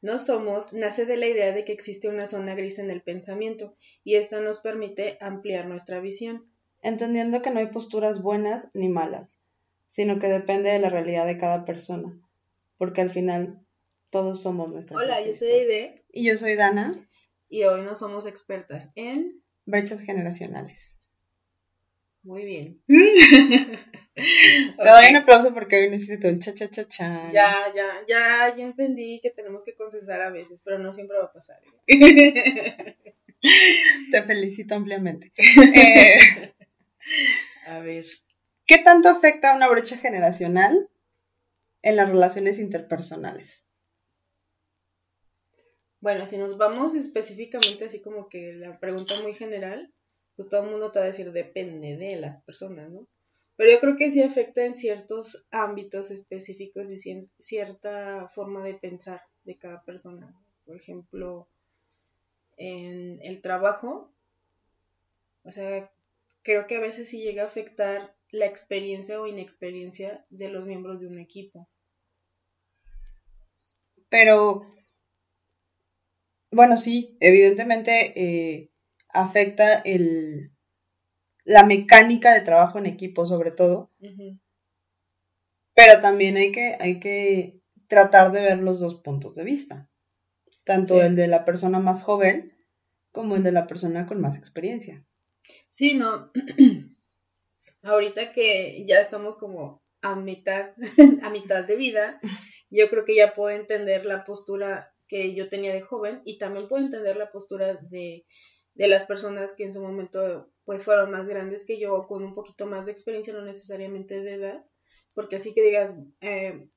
no somos nace de la idea de que existe una zona gris en el pensamiento y esto nos permite ampliar nuestra visión. Entendiendo que no hay posturas buenas ni malas, sino que depende de la realidad de cada persona, porque al final todos somos nuestra Hola, yo soy Aide. Y yo soy Dana. Y hoy no somos expertas en brechas generacionales. Muy bien. Te doy un aplauso porque hoy necesito un cha cha cha cha. Ya, ya, ya, ya entendí que tenemos que concesar a veces, pero no siempre va a pasar. Te felicito ampliamente. Eh, a ver. ¿Qué tanto afecta una brecha generacional en las relaciones interpersonales? Bueno, si nos vamos específicamente así como que la pregunta muy general, pues todo el mundo te va a decir depende de las personas, ¿no? Pero yo creo que sí afecta en ciertos ámbitos específicos y cierta forma de pensar de cada persona. Por ejemplo, en el trabajo, o sea, creo que a veces sí llega a afectar la experiencia o inexperiencia de los miembros de un equipo. Pero, bueno, sí, evidentemente eh, afecta el, la mecánica de trabajo en equipo sobre todo. Pero también hay que, hay que tratar de ver los dos puntos de vista. Tanto el de la persona más joven como el de la persona con más experiencia. Sí, no. Ahorita que ya estamos como a mitad, a mitad de vida, yo creo que ya puedo entender la postura que yo tenía de joven y también puedo entender la postura de, de las personas que en su momento pues fueron más grandes que yo, con un poquito más de experiencia, no necesariamente de edad, porque así que digas, eh,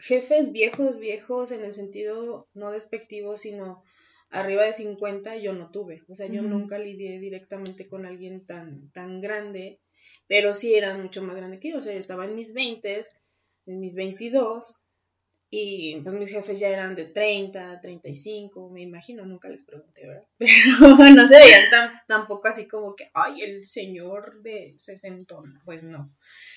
jefes viejos, viejos en el sentido no despectivo, sino arriba de 50 yo no tuve, o sea, yo nunca lidié directamente con alguien tan, tan grande, pero sí eran mucho más grande que yo, o sea, yo estaba en mis 20, en mis 22, y pues mis jefes ya eran de 30, 35, me imagino, nunca les pregunté, ¿verdad? Pero no se veían tan, tampoco así como que, ay, el señor de 60, pues no.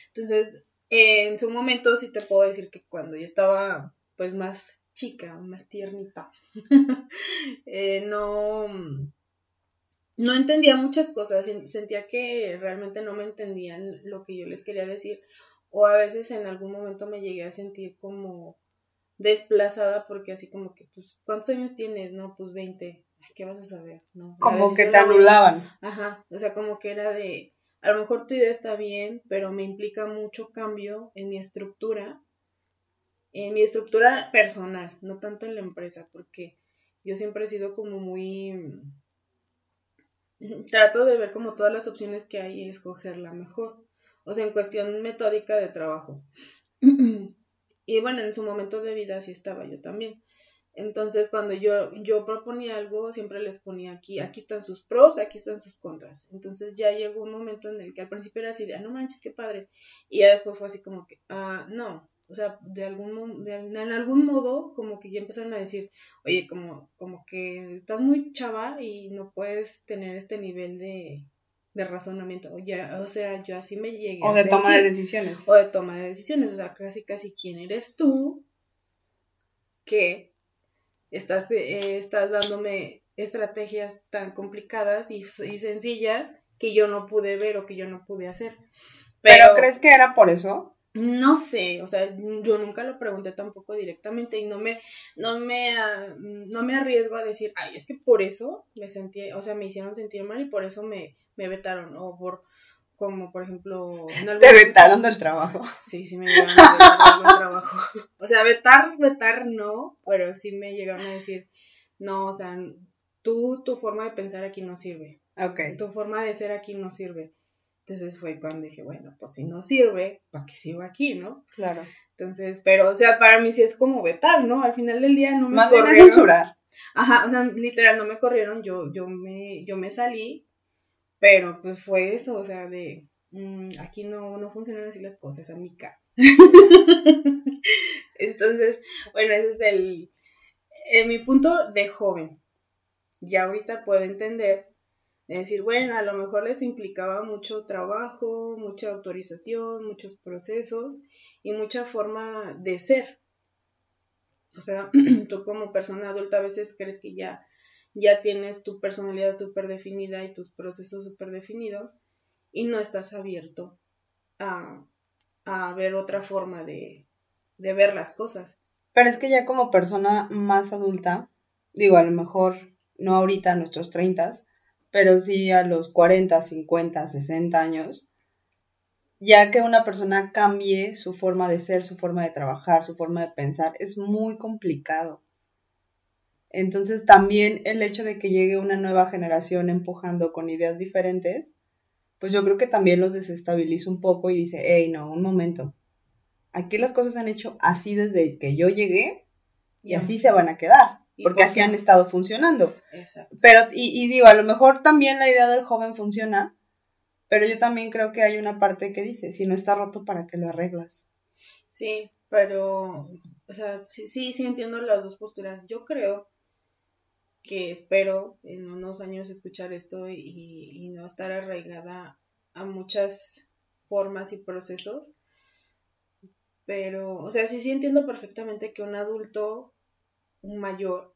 Entonces, en su momento sí te puedo decir que cuando yo estaba pues más chica, más tiernita, eh, no, no entendía muchas cosas, sentía que realmente no me entendían lo que yo les quería decir, o a veces en algún momento me llegué a sentir como desplazada porque así como que, pues, ¿cuántos años tienes? No, pues 20. ¿Qué vas a saber? No, como que te anulaban. Ajá, o sea, como que era de, a lo mejor tu idea está bien, pero me implica mucho cambio en mi estructura, en mi estructura personal, no tanto en la empresa, porque yo siempre he sido como muy... Trato de ver como todas las opciones que hay y escoger la mejor. O sea, en cuestión metódica de trabajo. Y bueno, en su momento de vida así estaba yo también. Entonces, cuando yo, yo proponía algo, siempre les ponía aquí, aquí están sus pros, aquí están sus contras. Entonces ya llegó un momento en el que al principio era así de, ah, no manches, qué padre. Y ya después fue así como que, ah, no. O sea, de algún, de, en algún modo, como que ya empezaron a decir, oye, como, como que estás muy chava y no puedes tener este nivel de, de razonamiento. O, ya, o sea, yo así me llegué. O de toma de decisiones. O de toma de decisiones. O sea, casi, casi quién eres tú que estás, eh, estás dándome estrategias tan complicadas y, y, sencillas que yo no pude ver o que yo no pude hacer. Pero, ¿Pero crees que era por eso? No sé, o sea, yo nunca lo pregunté tampoco directamente y no me, no me, no me arriesgo a decir, ay, es que por eso me sentí, o sea, me hicieron sentir mal y por eso me, me vetaron, o por, como por ejemplo... Te vetaron del trabajo. Sí, sí me llegaron a vetar del trabajo. O sea, vetar, vetar no, pero sí me llegaron a decir, no, o sea, tú, tu forma de pensar aquí no sirve. Ok. Tu forma de ser aquí no sirve. Entonces fue cuando dije, bueno, pues si no sirve, ¿para qué sigo aquí, no? Claro. Entonces, pero, o sea, para mí sí es como vetar, ¿no? Al final del día no me Más. Bien censurar. Ajá, o sea, literal, no me corrieron, yo, yo me, yo me salí, pero pues fue eso, o sea, de, mm, aquí no, no funcionan así las cosas, amiga. Entonces, bueno, ese es el, eh, mi punto de joven. Ya ahorita puedo entender es decir, bueno, a lo mejor les implicaba mucho trabajo, mucha autorización, muchos procesos y mucha forma de ser. O sea, tú como persona adulta a veces crees que ya, ya tienes tu personalidad súper definida y tus procesos súper definidos y no estás abierto a, a ver otra forma de, de ver las cosas. Pero es que ya como persona más adulta, digo, a lo mejor no ahorita a nuestros 30, pero sí a los 40, 50, 60 años, ya que una persona cambie su forma de ser, su forma de trabajar, su forma de pensar, es muy complicado. Entonces también el hecho de que llegue una nueva generación empujando con ideas diferentes, pues yo creo que también los desestabiliza un poco y dice, hey, no, un momento, aquí las cosas se han hecho así desde que yo llegué y así se van a quedar, porque así han estado funcionando. Exacto. Pero, y, y digo, a lo mejor también la idea del joven funciona, pero yo también creo que hay una parte que dice, si no está roto, ¿para qué lo arreglas? Sí, pero, o sea, sí, sí, entiendo las dos posturas. Yo creo que espero en unos años escuchar esto y, no estar arraigada a muchas formas y procesos pero, o sea, sí, sí entiendo perfectamente que un adulto, mayor,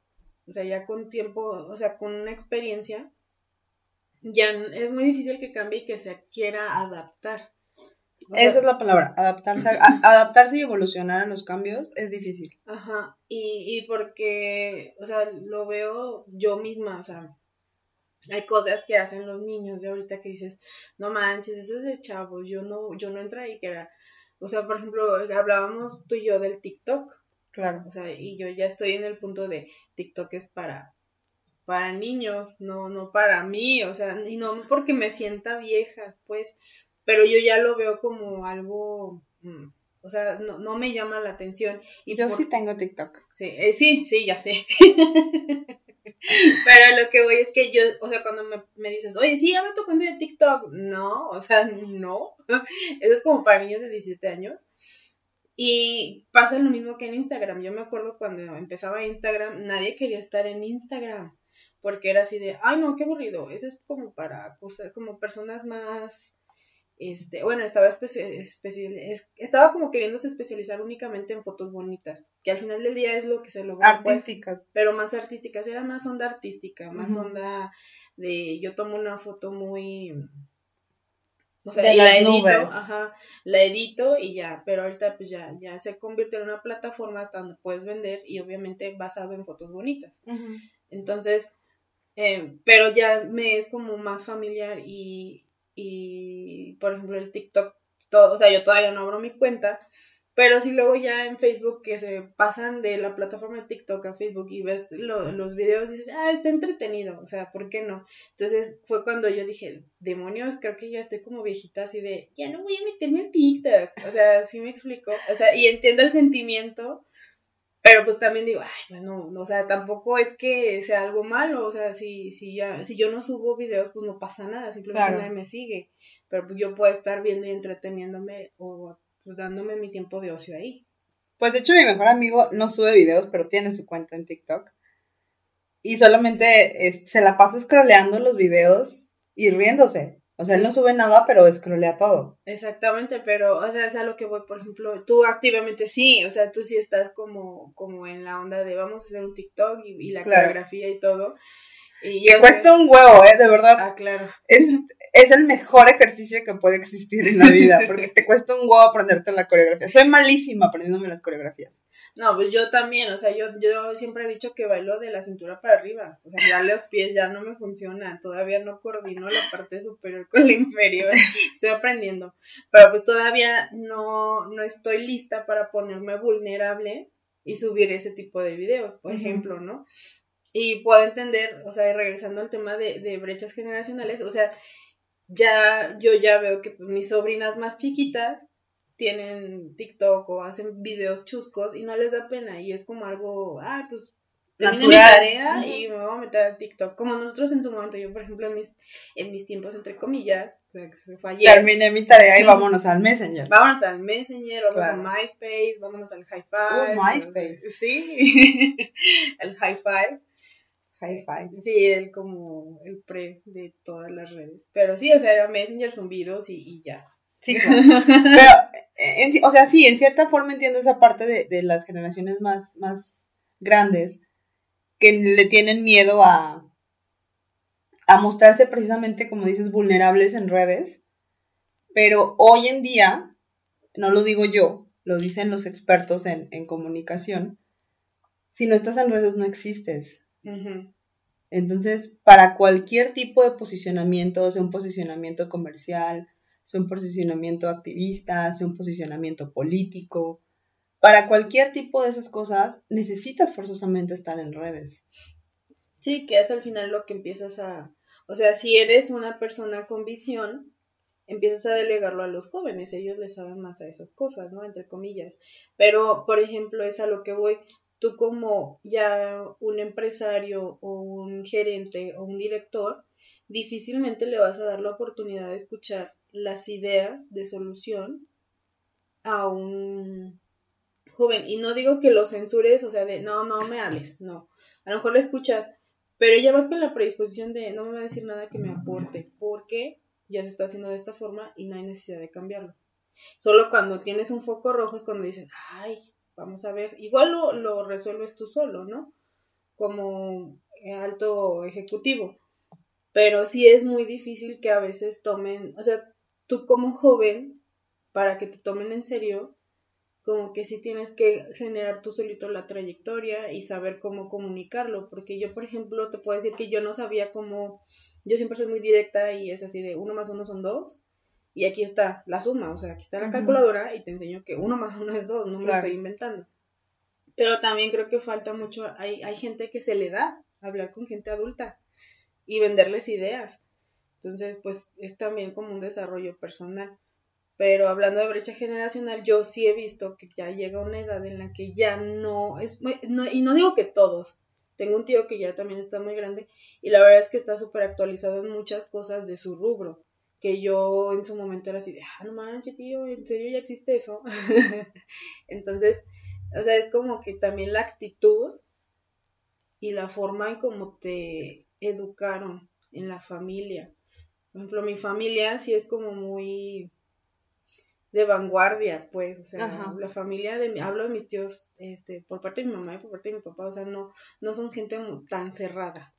o sea, ya con tiempo, o sea, con una experiencia, ya es muy difícil que cambie y que se quiera adaptar. Esa es la palabra, adaptarse, adaptarse y evolucionar a los cambios es difícil. Ajá, y, y porque, o sea, lo veo yo misma, o sea, hay cosas que hacen los niños de ahorita que dices, no manches, eso es de chavos, yo no, yo no entré ahí que era, o sea, por ejemplo, hablábamos tú y yo del TikTok. Claro. O sea, y yo ya estoy en el punto de TikTok es para para niños, no no para mí, o sea, y no porque me sienta vieja, pues, pero yo ya lo veo como algo mm, o sea, no, no me llama la atención. Y yo sí tengo TikTok. Sí, eh, sí, sí, ya sé. Pero lo que voy es que yo, o sea, cuando me, dices, oye, sí, habla tu cuenta de TikTok, no, o sea, no. Eso es como para niños de 17 años. Y pasa lo mismo que en Instagram. Yo me acuerdo cuando empezaba Instagram, nadie quería estar en Instagram. Porque era así de, ay, no, qué aburrido. Eso es como para, como personas más este, bueno, estaba, estaba como queriéndose especializar únicamente en fotos bonitas, que al final del día es lo que se logra. Pues, artísticas. pero más artísticas, era más onda artística, más onda de yo tomo una foto muy... O sea, y la edito, ajá, la edito y ya, pero ahorita pues ya, ya se convierte en una plataforma hasta donde puedes vender y obviamente basado en fotos bonitas. Entonces, eh, pero ya me es como más familiar y, y, por ejemplo, el TikTok, todo, o sea, yo todavía no abro mi cuenta, pero si luego ya en Facebook que se pasan de la plataforma de TikTok a Facebook y ves los videos y dices, ah, está entretenido, o sea, ¿por qué no? Entonces fue cuando yo dije, demonios, creo que ya estoy como viejita así de, ya no voy a meterme en TikTok, o sea, sí me explico, o sea, y entiendo el sentimiento, pero pues también digo, ay, bueno, o sea, tampoco es que sea algo malo, o sea, si, si ya, si yo no subo videos, pues no pasa nada, simplemente nadie me sigue. Pero pues yo puedo estar viendo y entreteniéndome o pues dándome mi tiempo de ocio ahí. Pues de hecho mi mejor amigo no sube videos, pero tiene su cuenta en TikTok. Y solamente se la pasa scrolleando los videos y riéndose. O sea, él no sube nada, pero escrolea todo. Exactamente, pero, o sea, es a lo que voy, por ejemplo, tú activamente sí, o sea, tú sí estás como, como en la onda de vamos a hacer un TikTok y, la coreografía y todo. Y cuesta un huevo, ¿eh? De verdad. Ah, claro. Es, es, el mejor ejercicio que puede existir en la vida, porque te cuesta un huevo aprenderte la coreografía. Soy malísima aprendiéndome las coreografías. No, pues yo también, o sea, yo, yo siempre he dicho que bailo de la cintura para arriba, o sea, ya los pies ya no me funcionan, todavía no coordino la parte superior con la inferior, estoy aprendiendo, pero pues todavía no, no estoy lista para ponerme vulnerable y subir ese tipo de videos, por ejemplo, ¿no? Y puedo entender, o sea, regresando al tema de, de brechas generacionales, o sea, ya yo ya veo que pues, mis sobrinas más chiquitas tienen TikTok o hacen videos chuscos y no les da pena y es como algo, ah, pues termino mi tarea y me voy a meter a TikTok. Como nosotros en su momento, yo por ejemplo en mis, en mis tiempos entre comillas, o sea que se fue ayer. Terminé mi tarea y vámonos al Messenger. Vámonos al Messenger, vamos a MySpace, vámonos al High Five. Oh, MySpace. Sí, el. High Five. Sí, el como el pre de todas las redes. Pero sí, o sea, era Messenger, zumbidos y, y ya. Sí, Pero, o sea, sí, en cierta forma entiendo esa parte de, las generaciones más, más grandes que le tienen miedo a, a mostrarse precisamente, como dices, vulnerables en redes. Pero hoy en día, no lo digo yo, lo dicen los expertos en, comunicación, si no estás en redes no existes. Entonces, para cualquier tipo de posicionamiento, sea un posicionamiento comercial, sea un posicionamiento activista, sea un posicionamiento político, para cualquier tipo de esas cosas necesitas forzosamente estar en redes. Sí, que es al final lo que empiezas a, o sea, si eres una persona con visión, empiezas a delegarlo a los jóvenes, ellos les saben más a esas cosas, ¿no? Entre comillas. Pero, por ejemplo, es a lo que voy, tú como ya un empresario o un gerente o un director, difícilmente le vas a dar la oportunidad de escuchar las ideas de solución a un joven. Y no digo que lo censures, o sea, de no, no me hables, no. A lo mejor le escuchas, pero ya vas con la predisposición de no me va a decir nada que me aporte, porque ya se está haciendo de esta forma y no hay necesidad de cambiarlo. Solo cuando tienes un foco rojo es cuando dices, ay, vamos a ver, igual lo, lo resuelves tú solo, ¿no? Como alto ejecutivo. Pero sí es muy difícil que a veces tomen, o sea, tú como joven, para que te tomen en serio, como que sí tienes que generar tú solito la trayectoria y saber cómo comunicarlo, porque yo, por ejemplo, te puedo decir que yo no sabía cómo, yo siempre soy muy directa y es así de uno más uno son dos, y aquí está la suma, o sea, aquí está la calculadora y te enseño que uno más uno es dos, no me lo estoy inventando. Pero también creo que falta mucho, hay, hay gente que se le da hablar con gente adulta y venderles ideas. Entonces, pues es también como un desarrollo personal. Pero hablando de brecha generacional, yo sí he visto que ya llega una edad en la que ya no es, no, y no digo que todos, tengo un tío que ya también está muy grande y la verdad es que está súper actualizado en muchas cosas de su rubro, que yo en su momento era así de, ah, no manches, tío, ¿en serio ya existe eso? Entonces, o sea, es como que también la actitud y la forma en cómo te educaron en la familia. Por ejemplo, mi familia sí es como muy de vanguardia, pues, o sea, la familia de mi, hablo de mis tíos, este, por parte de mi mamá y por parte de mi papá, o sea, no, no son gente tan cerrada.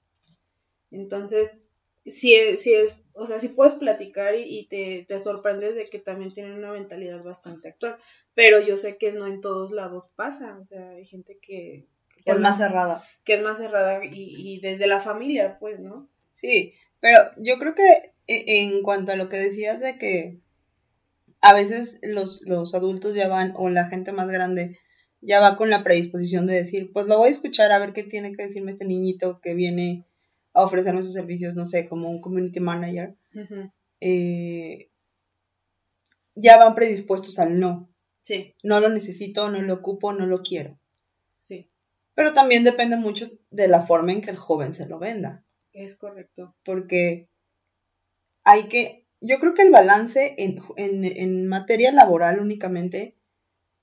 Entonces, si es, si es, o sea, si puedes platicar y, te, te, sorprendes de que también tienen una mentalidad bastante actual, pero yo sé que no en todos lados pasa, o sea, hay gente que... es más cerrada. Que es más cerrada y, y desde la familia, pues, ¿no? Sí, pero yo creo que en cuanto a lo que decías de que a veces los, los adultos ya van, o la gente más grande, ya va con la predisposición de decir, pues lo voy a escuchar a ver qué tiene que decirme este niñito que viene a ofrecerme sus servicios, no sé, como un community manager. Eh, ya van predispuestos al no. Sí. No lo necesito, no lo ocupo, no lo quiero. Sí. Pero también depende mucho de la forma en que el joven se lo venda. Es correcto. Porque hay que, yo creo que el balance en, materia laboral únicamente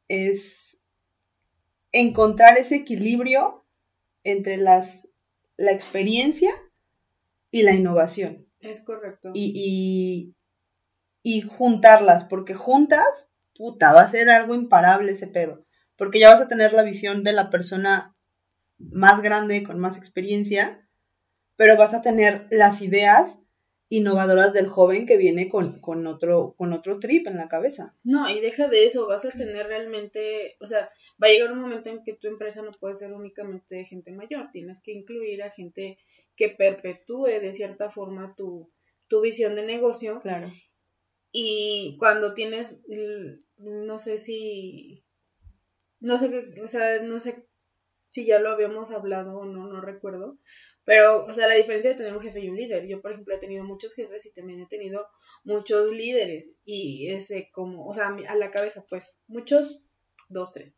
es encontrar ese equilibrio entre las, la experiencia y la innovación. Es correcto. Y, y, juntarlas, porque juntas, puta, va a ser algo imparable ese pedo. Porque ya vas a tener la visión de la persona más grande, con más experiencia, pero vas a tener las ideas innovadoras del joven que viene con, con, otro, con otro trip en la cabeza. No, y deja de eso, vas a tener realmente, o sea, va a llegar un momento en que tu empresa no puede ser únicamente de gente mayor, tienes que incluir a gente que perpetúe de cierta forma tu, tu visión de negocio. Claro. Y cuando tienes, no sé si, no sé, o sea, no sé si ya lo habíamos hablado o no, no recuerdo, pero, o sea, la diferencia de tener un jefe y un líder. Yo, por ejemplo, he tenido muchos jefes y también he tenido muchos líderes. Y ese como, o sea, a la cabeza, pues, muchos, dos, tres.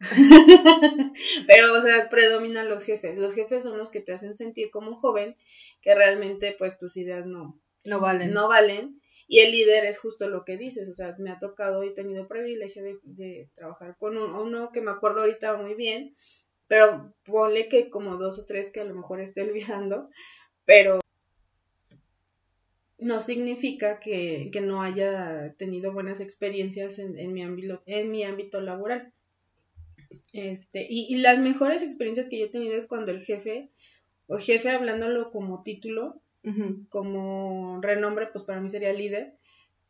Pero, o sea, predominan los jefes. Los jefes son los que te hacen sentir como un joven que realmente, pues, tus ideas no, no valen. No valen. Y el líder es justo lo que dices. O sea, me ha tocado y tenido privilegio de, de trabajar con uno que me acuerdo ahorita muy bien, pero ponle que como dos o tres que a lo mejor esté olvidando, pero no significa que, no haya tenido buenas experiencias en, mi ámbito, en mi ámbito laboral. Este, y, y las mejores experiencias que yo he tenido es cuando el jefe, o jefe hablándolo como título, como renombre, pues para mí sería líder.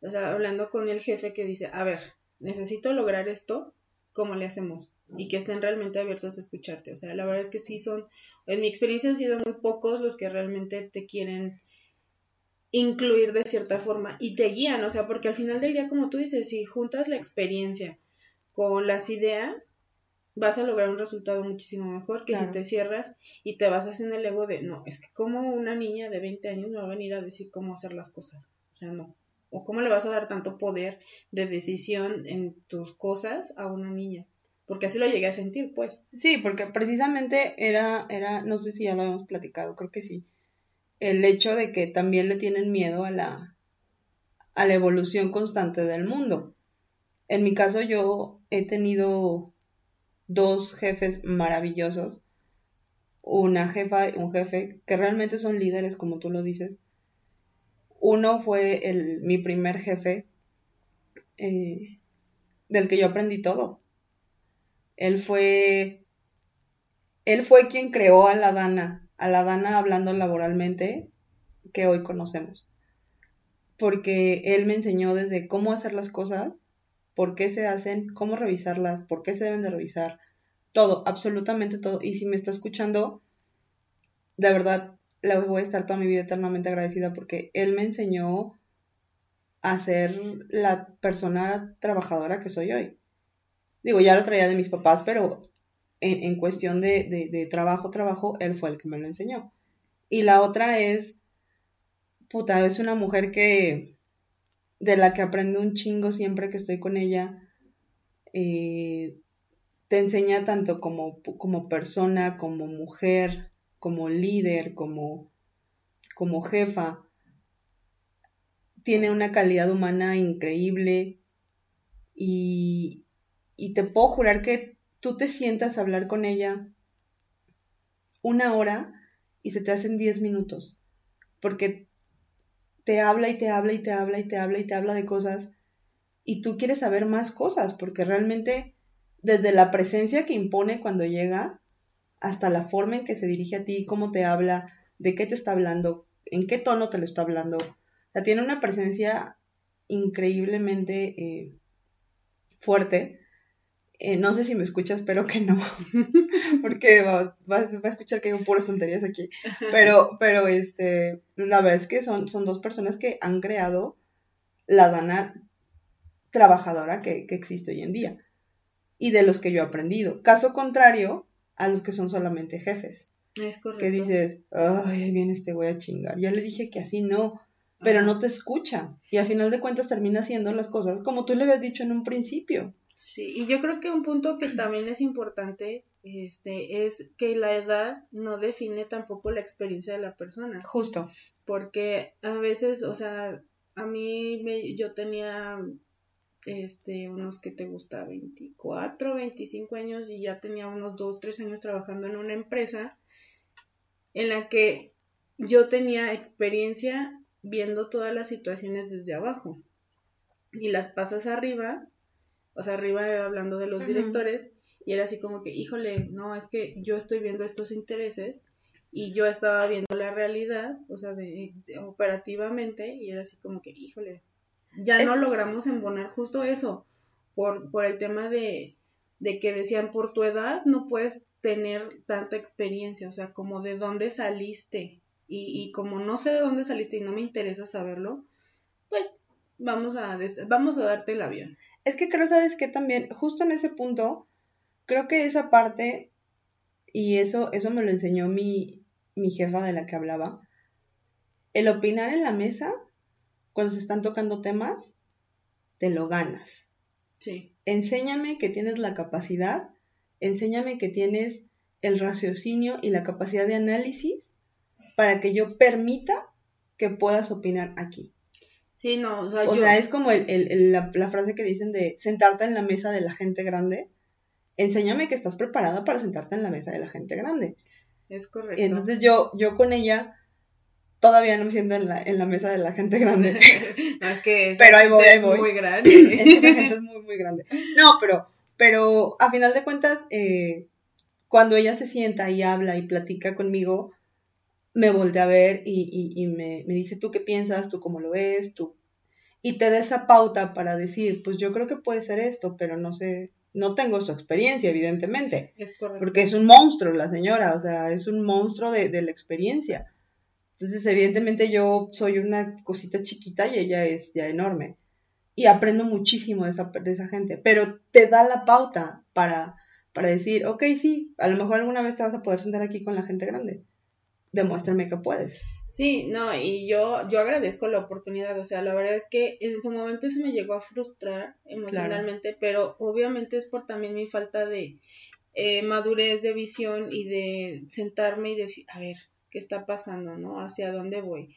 O sea, hablando con el jefe que dice, a ver, necesito lograr esto, ¿cómo le hacemos? Y que estén realmente abiertos a escucharte. O sea, la verdad es que sí son, en mi experiencia han sido muy pocos los que realmente te quieren incluir de cierta forma y te guían, o sea, porque al final del día, como tú dices, si juntas la experiencia con las ideas, vas a lograr un resultado muchísimo mejor que Claro. si te cierras y te basas en el ego de, no, es que como una niña de 20 años me va a venir a decir cómo hacer las cosas, o sea, no. O cómo le vas a dar tanto poder de decisión en tus cosas a una niña. Porque así lo llegué a sentir, pues. Sí, porque precisamente era, era, no sé si ya lo habíamos platicado, creo que sí, el hecho de que también le tienen miedo a la, a la evolución constante del mundo. En mi caso yo he tenido dos jefes maravillosos, una jefa y un jefe que realmente son líderes, como tú lo dices. Uno fue el, mi primer jefe, eh, del que yo aprendí todo. Él fue, él fue quien creó a la Dana, a la Dana hablando laboralmente que hoy conocemos. Porque él me enseñó desde cómo hacer las cosas, por qué se hacen, cómo revisarlas, por qué se deben de revisar, todo, absolutamente todo. Y si me está escuchando, de verdad, le voy a estar toda mi vida eternamente agradecida porque él me enseñó a ser la persona trabajadora que soy hoy. Digo, ya lo traía de mis papás, pero en, en cuestión de, de, trabajo, trabajo, él fue el que me lo enseñó. Y la otra es, puta, es una mujer que, de la que aprendo un chingo siempre que estoy con ella. Eh, te enseña tanto como, como persona, como mujer, como líder, como, como jefa. Tiene una calidad humana increíble y, y te puedo jurar que tú te sientas a hablar con ella una hora y se te hacen 10 minutos. Porque te habla y te habla y te habla y te habla y te habla de cosas y tú quieres saber más cosas porque realmente desde la presencia que impone cuando llega hasta la forma en que se dirige a ti, cómo te habla, de qué te está hablando, en qué tono te lo está hablando. O sea, tiene una presencia increíblemente eh, fuerte. Eh, no sé si me escuchas, espero que no, porque va, va, va, a escuchar que hay puras tonterías aquí. Pero, pero este, la verdad es que son, son dos personas que han creado la Dana trabajadora que, que existe hoy en día y de los que yo he aprendido. Caso contrario a los que son solamente jefes. Es correcto. Que dices, ay, viene este güey a chingar. Ya le dije que así no, pero no te escucha. Y al final de cuentas termina haciendo las cosas como tú le habías dicho en un principio. Sí, y yo creo que un punto que también es importante este, es que la edad no define tampoco la experiencia de la persona. Justo. Porque a veces, o sea, a mí me, yo tenía este, unos que te gusta, 24, 25 años y ya tenía unos 2, 3 años trabajando en una empresa en la que yo tenía experiencia viendo todas las situaciones desde abajo y las pasas arriba, o sea, arriba hablando de los directores y era así como que, híjole, no, es que yo estoy viendo estos intereses y yo estaba viendo la realidad, o sea, de, de- operativamente y era así como que, híjole, ya no logramos embonar justo eso por, por el tema de, de que decían, por tu edad no puedes tener tanta experiencia, o sea, como de dónde saliste y, y como no sé de dónde saliste y no me interesa saberlo, pues vamos a, vamos a darte el avión. Es que creo, ¿sabes qué? También, justo en ese punto, creo que esa parte, y eso, eso me lo enseñó mi, mi jefa de la que hablaba, el opinar en la mesa, cuando se están tocando temas, te lo ganas. Sí, Enséñame que tienes la capacidad, enséñame que tienes el raciocinio y la capacidad de análisis para que yo permita que puedas opinar aquí. Sí, no, o sea, O yo, sea, es como el- el- el- la, la frase que dicen de sentarte en la mesa de la gente grande. Enséñame que estás preparada para sentarte en la mesa de la gente grande. es correcto. Y entonces yo, yo con ella todavía no me siento en la, en la mesa de la gente grande. No, es que esa Pero ahí voy, ahí es voy. muy Es grande. que esa gente es muy, muy grande. No, pero, Pero a final de cuentas, eh, cuando ella se sienta y habla y platica conmigo, me voltea a ver y, y, me, me, dice, ¿tú qué piensas? ¿Tú cómo lo ves? ¿Tú? Y te da esa pauta para decir, pues yo creo que puede ser esto, pero no sé, no tengo su experiencia, evidentemente. Es correcto. Porque es un monstruo la señora, o sea, es un monstruo de, de la experiencia. Entonces, evidentemente yo soy una cosita chiquita y ella es ya enorme. Y aprendo muchísimo de esa, de esa gente, pero te da la pauta para, para decir, ok, sí, a lo mejor alguna vez te vas a poder sentar aquí con la gente grande. Demuéstrame que puedes. Sí, no, y yo, yo agradezco la oportunidad, o sea, la verdad es que en su momento se me llegó a frustrar emocionalmente, pero obviamente es por también mi falta de eh, madurez de visión y de sentarme y decir, a ver, ¿qué está pasando, no? ¿Hacia dónde voy?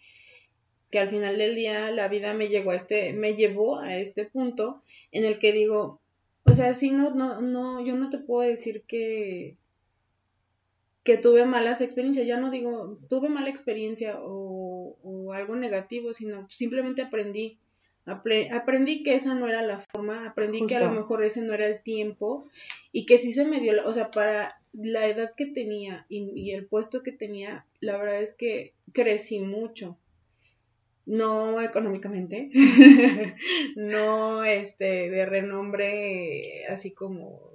Que al final del día la vida me llegó a este, me llevó a este punto en el que digo, o sea, sí, no, no, no, yo no te puedo decir que que tuve malas experiencias, ya no digo tuve mala experiencia o, o algo negativo, sino simplemente aprendí. aprendí que esa no era la forma, aprendí que a lo mejor ese no era el tiempo y que sí se me dio, o sea, para la edad que tenía y, y el puesto que tenía, la verdad es que crecí mucho no económicamente, no este de renombre así como,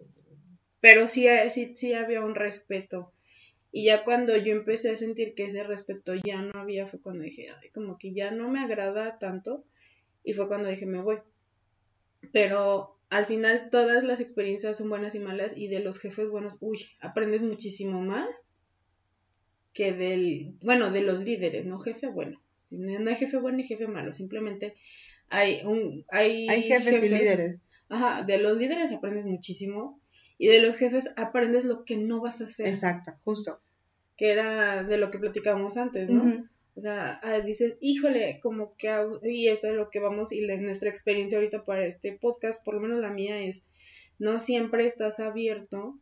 pero sí, sí, sí había un respeto y ya cuando yo empecé a sentir que ese respeto ya no había, fue cuando dije, como que ya no me agrada tanto. Y fue cuando dije, me voy. Pero al final todas las experiencias son buenas y malas y de los jefes buenos, uy, aprendes muchísimo más que del, bueno, de los líderes, no jefe bueno. No hay jefe bueno ni jefe malo, simplemente hay un, hay, hay jefes y líderes. Ajá, de los líderes aprendes muchísimo y de los jefes aprendes lo que no vas a hacer. Exacto, justo. Que era de lo que platicábamos antes, ¿no? O sea, ah, dices, híjole, como que, y eso es lo que vamos, y nuestra experiencia ahorita para este podcast, por lo menos la mía es, no siempre estás abierto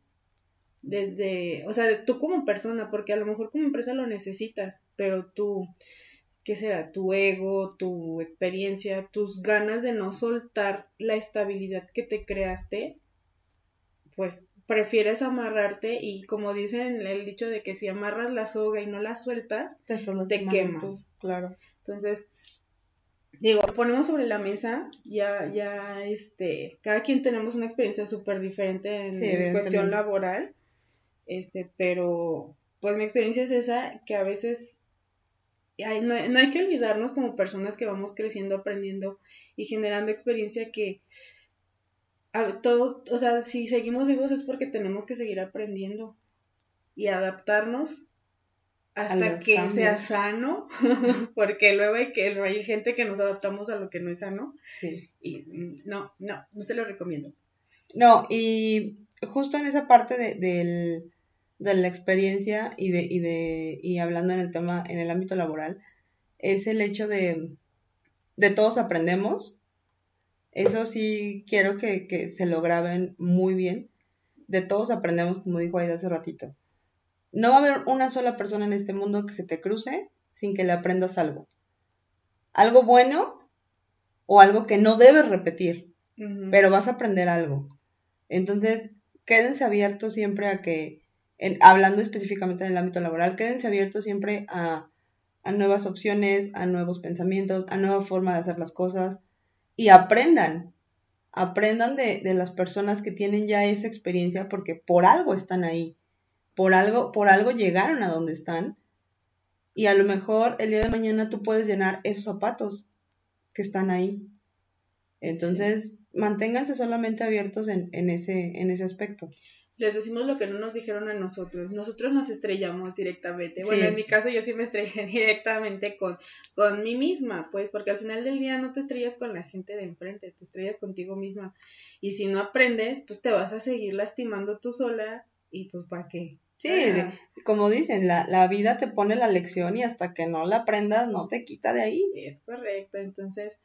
desde, o sea, tú como persona, porque a lo mejor como empresa lo necesitas, pero tú, ¿qué será? Tu ego, tu experiencia, tus ganas de no soltar la estabilidad que te creaste, pues prefieres amarrarte y como dicen el dicho de que si amarras la soga y no la sueltas, te, quemas. claro. Entonces, digo, ponemos sobre la mesa, ya, ya, este, cada quien tenemos una experiencia súper diferente en cuestión laboral, este, pero, pues mi experiencia es esa, que a veces no, no hay que olvidarnos como personas que vamos creciendo, aprendiendo y generando experiencia que todo, o sea, si seguimos vivos es porque tenemos que seguir aprendiendo y adaptarnos hasta que sea sano, porque luego hay que hay gente que nos adaptamos a lo que no es sano. Y mm, no, no, no se lo recomiendo. No, y justo en esa parte de, del, de la experiencia y de, y de, y hablando en el tema, en el ámbito laboral, es el hecho de, de todos aprendemos, eso sí quiero que, se lo graben muy bien. De todos aprendemos, como dijo Aida hace ratito. No va a haber una sola persona en este mundo que se te cruce sin que le aprendas algo. Algo bueno o algo que no debes repetir, pero vas a aprender algo. Entonces, quédense abiertos siempre a que, hablando específicamente en el ámbito laboral, quédense abiertos siempre a, a nuevas opciones, a nuevos pensamientos, a nueva forma de hacer las cosas y aprendan, aprendan de, las personas que tienen ya esa experiencia porque por algo están ahí, por algo, por algo llegaron a donde están. Y a lo mejor el día de mañana tú puedes llenar esos zapatos que están ahí. Entonces, manténganse solamente abiertos en, en, ese, en ese aspecto les decimos lo que no nos dijeron a nosotros. Nosotros nos estrellamos directamente. Bueno, en mi caso yo sí me estrellé directamente con, con mí misma, pues, porque al final del día no te estrellas con la gente de enfrente, te estrellas contigo misma. Y si no aprendes, pues te vas a seguir lastimando tú sola y pues ¿para qué? Sí, como dicen, la, la vida te pone la lección y hasta que no la aprendas no te quita de ahí. Es correcto, entonces,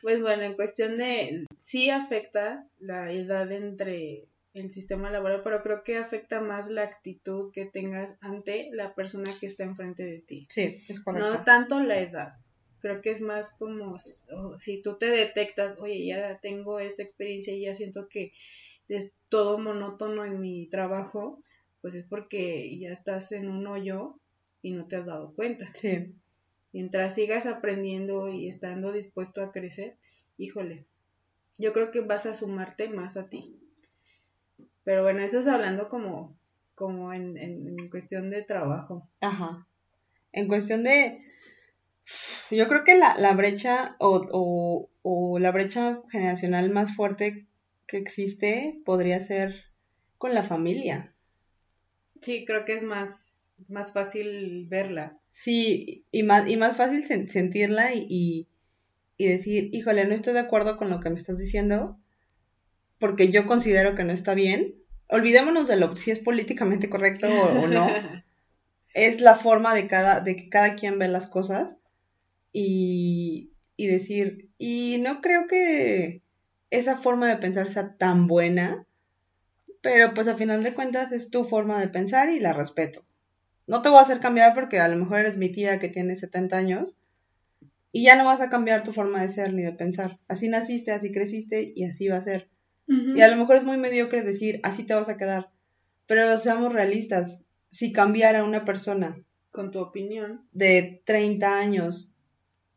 pues bueno, en cuestión de, sí afecta la edad entre el sistema laboral, pero creo que afecta más la actitud que tengas ante la persona que está enfrente de ti. Sí, es correcto. No tanto la edad. Creo que es más como si tú te detectas, oye, ya tengo esta experiencia y ya siento que todo monótono en mi trabajo, pues es porque ya estás en un hoyo y no te has dado cuenta. Sí. Mientras sigas aprendiendo y estando dispuesto a crecer, híjole, yo creo que vas a sumarte más a ti. Pero bueno, eso es hablando como, como en, en, cuestión de trabajo. Ajá. En cuestión de... Yo creo que la, la brecha o, o, o la brecha generacional más fuerte que existe podría ser con la familia. Sí, creo que es más, más fácil verla. Sí, y más, y más fácil sentirla y, y, decir, híjole, no estoy de acuerdo con lo que me estás diciendo, porque yo considero que no está bien. Olvidémonos de lo si es políticamente correcto o, no. es la forma de cada, de que cada quien ve las cosas. Y, y decir, y no creo que esa forma de pensar sea tan buena, pero pues a final de cuentas es tu forma de pensar y la respeto. No te voy a hacer cambiar porque a lo mejor eres mi tía que tiene 70 años y ya no vas a cambiar tu forma de ser ni de pensar. Así naciste, así creciste y así va a ser. Y a lo mejor es muy mediocre decir, así te vas a quedar. Pero seamos realistas, si cambiara una persona con tu opinión de 30 años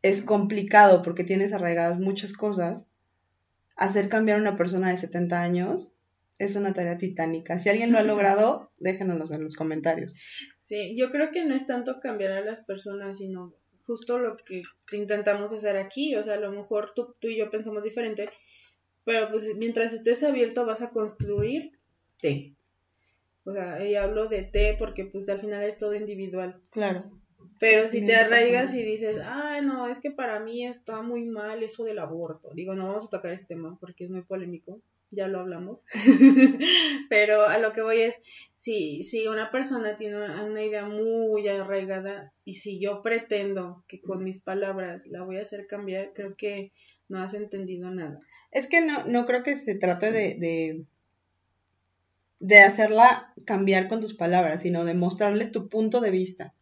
es complicado porque tienes arraigadas muchas cosas, hacer cambiar a una persona de 70 años es una tarea titánica. Si alguien lo ha logrado, déjenos en los comentarios. Sí, yo creo que no es tanto cambiar a las personas, sino justo lo que intentamos hacer aquí. O sea, a lo mejor tú, tú y yo pensamos diferente, pero pues mientras estés abierto vas a construirte. O sea, y hablo de té porque pues al final es todo individual. Claro. Pero si te arraigas y dices, ay, no, es que para mí está muy mal eso del aborto. Digo, no vamos a tocar este tema porque es muy polémico, ya lo hablamos. Pero a lo que voy es, si, si una persona tiene una, idea muy arraigada y si yo pretendo que con mis palabras la voy a hacer cambiar, creo que no has entendido nada. Es que no, no creo que se trate de, de, de hacerla cambiar con tus palabras, sino de mostrarle tu punto de vista.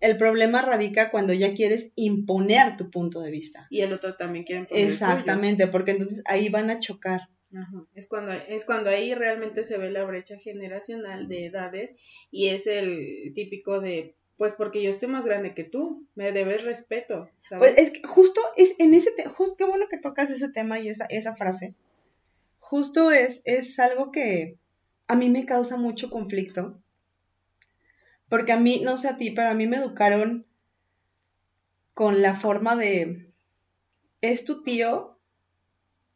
El problema radica cuando ya quieres imponer tu punto de vista. Y el otro también quiere imponer Exactamente, porque entonces ahí van a chocar. Es cuando es cuando ahí realmente se ve la brecha generacional de edades y es el típico de pues porque yo estoy más grande que tú, me debes respeto. Pues es que justo es en ese justo qué bueno que tocas ese tema y esa esa frase. Justo es es algo que a mí me causa mucho conflicto porque a mí, no sé a ti, pero a mí me educaron con la forma de, es tu tío,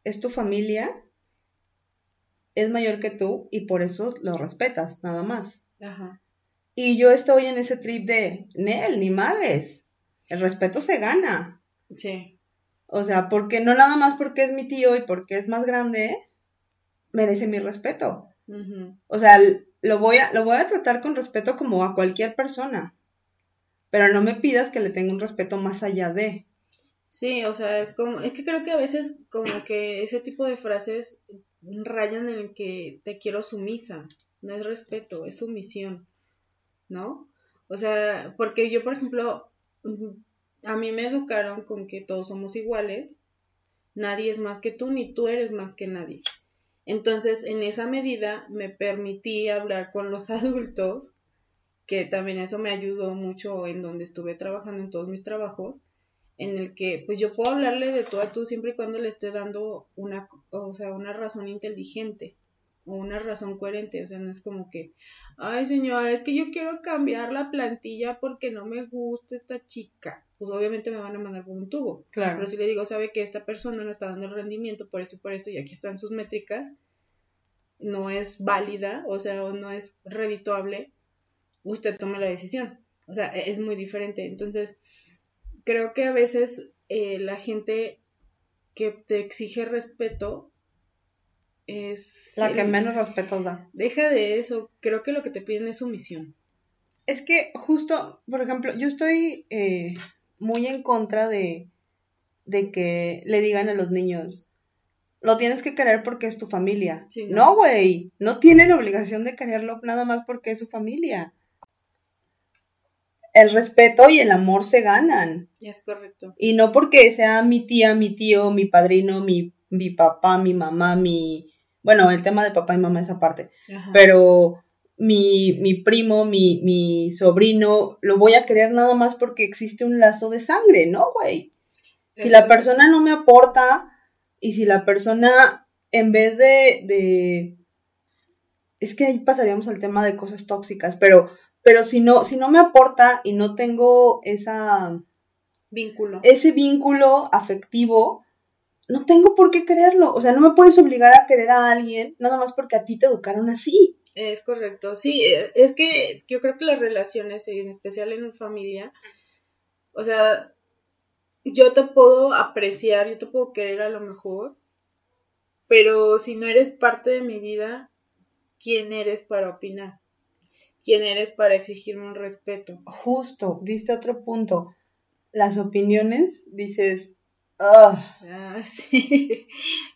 es tu familia, es mayor que tú y por eso lo respetas, nada más. Ajá. Y yo estoy en ese trip de, Nel, ni madres, el respeto se gana. Sí. O sea, porque no nada más porque es mi tío y porque es más grande, merece mi respeto. O sea, lo voy, a, lo voy a tratar con respeto como a cualquier persona, pero no me pidas que le tenga un respeto más allá de. Sí, o sea, es como, es que creo que a veces como que ese tipo de frases rayan en el que te quiero sumisa, no es respeto, es sumisión, ¿no? O sea, porque yo, por ejemplo, a mí me educaron con que todos somos iguales, nadie es más que tú, ni tú eres más que nadie. Entonces, en esa medida me permití hablar con los adultos, que también eso me ayudó mucho en donde estuve trabajando en todos mis trabajos, en el que pues yo puedo hablarle de todo a tú siempre y cuando le esté dando una, o sea, una razón inteligente una razón coherente, o sea, no es como que, ay señora, es que yo quiero cambiar la plantilla porque no me gusta esta chica, pues obviamente me van a mandar por un tubo. Claro. Pero si le digo, sabe que esta persona no está dando el rendimiento por esto y por esto, y aquí están sus métricas, no es válida, o sea, no es redituable, usted toma la decisión. O sea, es muy diferente. Entonces, creo que a veces eh, la gente que te exige respeto es... La que menos respeto da. Deja de eso, creo que lo que te piden es sumisión. Es que justo, por ejemplo, yo estoy eh, muy en contra de, de que le digan a los niños, lo tienes que querer porque es tu familia. no, güey, no. tiene la obligación de quererlo nada más porque es su familia. El respeto y el amor se ganan. Es correcto. Y no porque sea mi tía, mi tío, mi padrino, mi, mi papá, mi mamá, mi, Bueno, el tema de papá y mamá esa parte. Pero mi, mi primo, mi, mi sobrino, lo voy a querer nada más porque existe un lazo de sangre, ¿no, güey? Si la persona no me aporta y si la persona, en vez de, de es que ahí pasaríamos al tema de cosas tóxicas, pero, pero si no, si no me aporta y no tengo esa vínculo, ese vínculo afectivo, no tengo por qué quererlo. O sea, no me puedes obligar a querer a alguien nada más porque a ti te educaron así. Es correcto, sí, e, es que yo creo que las relaciones, en especial en familia, o sea, yo te puedo apreciar, yo te puedo querer a lo mejor, pero si no eres parte de mi vida, ¿quién eres para opinar? ¿Quién eres para exigirme un respeto? Justo, diste otro punto. Las opiniones, dices, Ah, sí.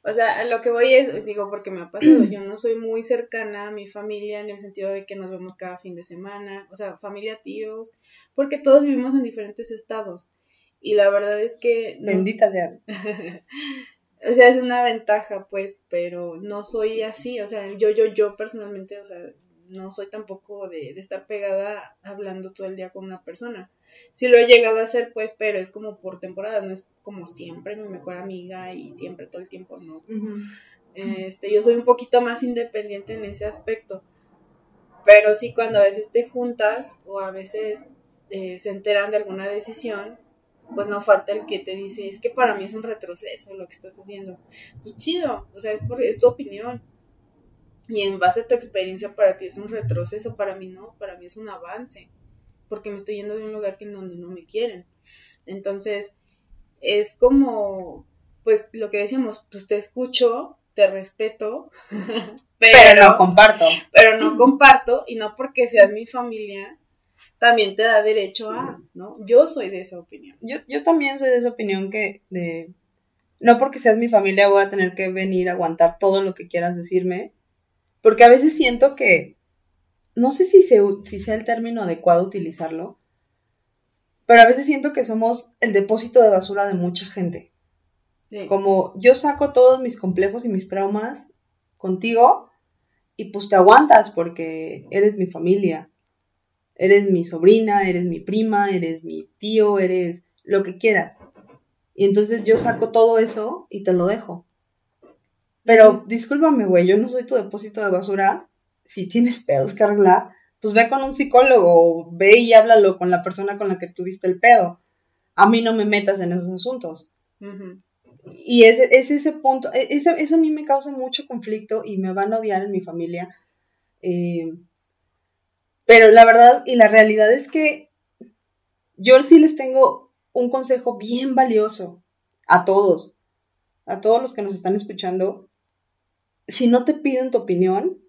O sea, lo que voy es, digo, porque me ha pasado, yo no soy muy cercana a mi familia en el sentido de que nos vemos cada fin de semana, o sea, familia, tíos, porque todos vivimos en diferentes estados. Y la verdad es que... Bendita seas. o sea, es una ventaja, pues, pero no soy así, o sea, yo, yo, yo personalmente, o sea, no soy tampoco de, de estar pegada hablando todo el día con una persona sí lo he llegado a hacer, pues, pero es como por temporadas, no es como siempre mi mejor amiga y siempre todo el tiempo, no. Este, yo soy un poquito más independiente en ese aspecto. Pero sí cuando a veces te juntas o a veces eh, se enteran de alguna decisión, pues no falta el que te dice, es que para mí es un retroceso lo que estás haciendo. Pues chido, o sea, es, por, es tu opinión. Y en base a tu experiencia para ti es un retroceso, para mí no, para mí es un avance porque me estoy yendo de un lugar que en donde no me quieren. Entonces, es como, pues lo que decíamos, pues te escucho, te respeto, pero, no comparto. Pero no comparto, y no porque seas mi familia, también te da derecho a, ¿no? Yo soy de esa opinión. Yo, yo también soy de esa opinión que de, no porque seas mi familia voy a tener que venir a aguantar todo lo que quieras decirme, porque a veces siento que no sé si, si sea el término adecuado utilizarlo, pero a veces siento que somos el depósito de basura de mucha gente. Como yo saco todos mis complejos y mis traumas contigo y pues te aguantas porque eres mi familia, eres mi sobrina, eres mi prima, eres mi tío, eres lo que quieras. Y entonces yo saco todo eso y te lo dejo. Pero discúlpame, güey, yo no soy tu depósito de basura si tienes pedos que arreglar, pues ve con un psicólogo, ve y háblalo con la persona con la que tuviste el pedo. A mí no me metas en esos asuntos. Y es, ese punto, e, eso a mí me causa mucho conflicto y me van a odiar en mi familia. Eh, pero la verdad y la realidad es que yo sí les tengo un consejo bien valioso a todos, a todos los que nos están escuchando. Si no te piden tu opinión,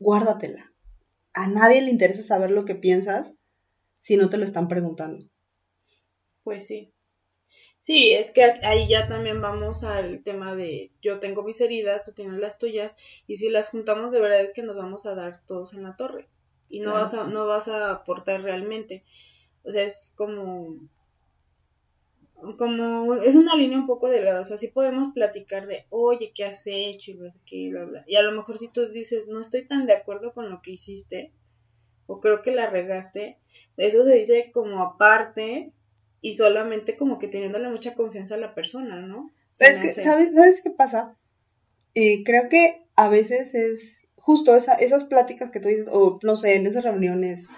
guárdatela. A nadie le interesa saber lo que piensas si no te lo están preguntando. Pues sí. Sí, es que ahí ya también vamos al tema de yo tengo mis heridas, tú tienes las tuyas, y si las juntamos de verdad es que nos vamos a dar todos en la torre y no vas a no vas a aportar realmente. O sea, es como como es una línea un poco delgada, o sea, sí podemos platicar de, oye, ¿qué has hecho? Y no sé qué, bla, bla. Y a lo mejor si tú dices, no estoy tan de acuerdo con lo que hiciste, o creo que la regaste, eso se dice como aparte y solamente como que teniéndole mucha confianza a la persona, ¿no? Pero es que, ¿sabes, ¿sabes qué pasa? Eh, creo que a veces es justo esa, esas pláticas que tú dices, o no sé, en esas reuniones,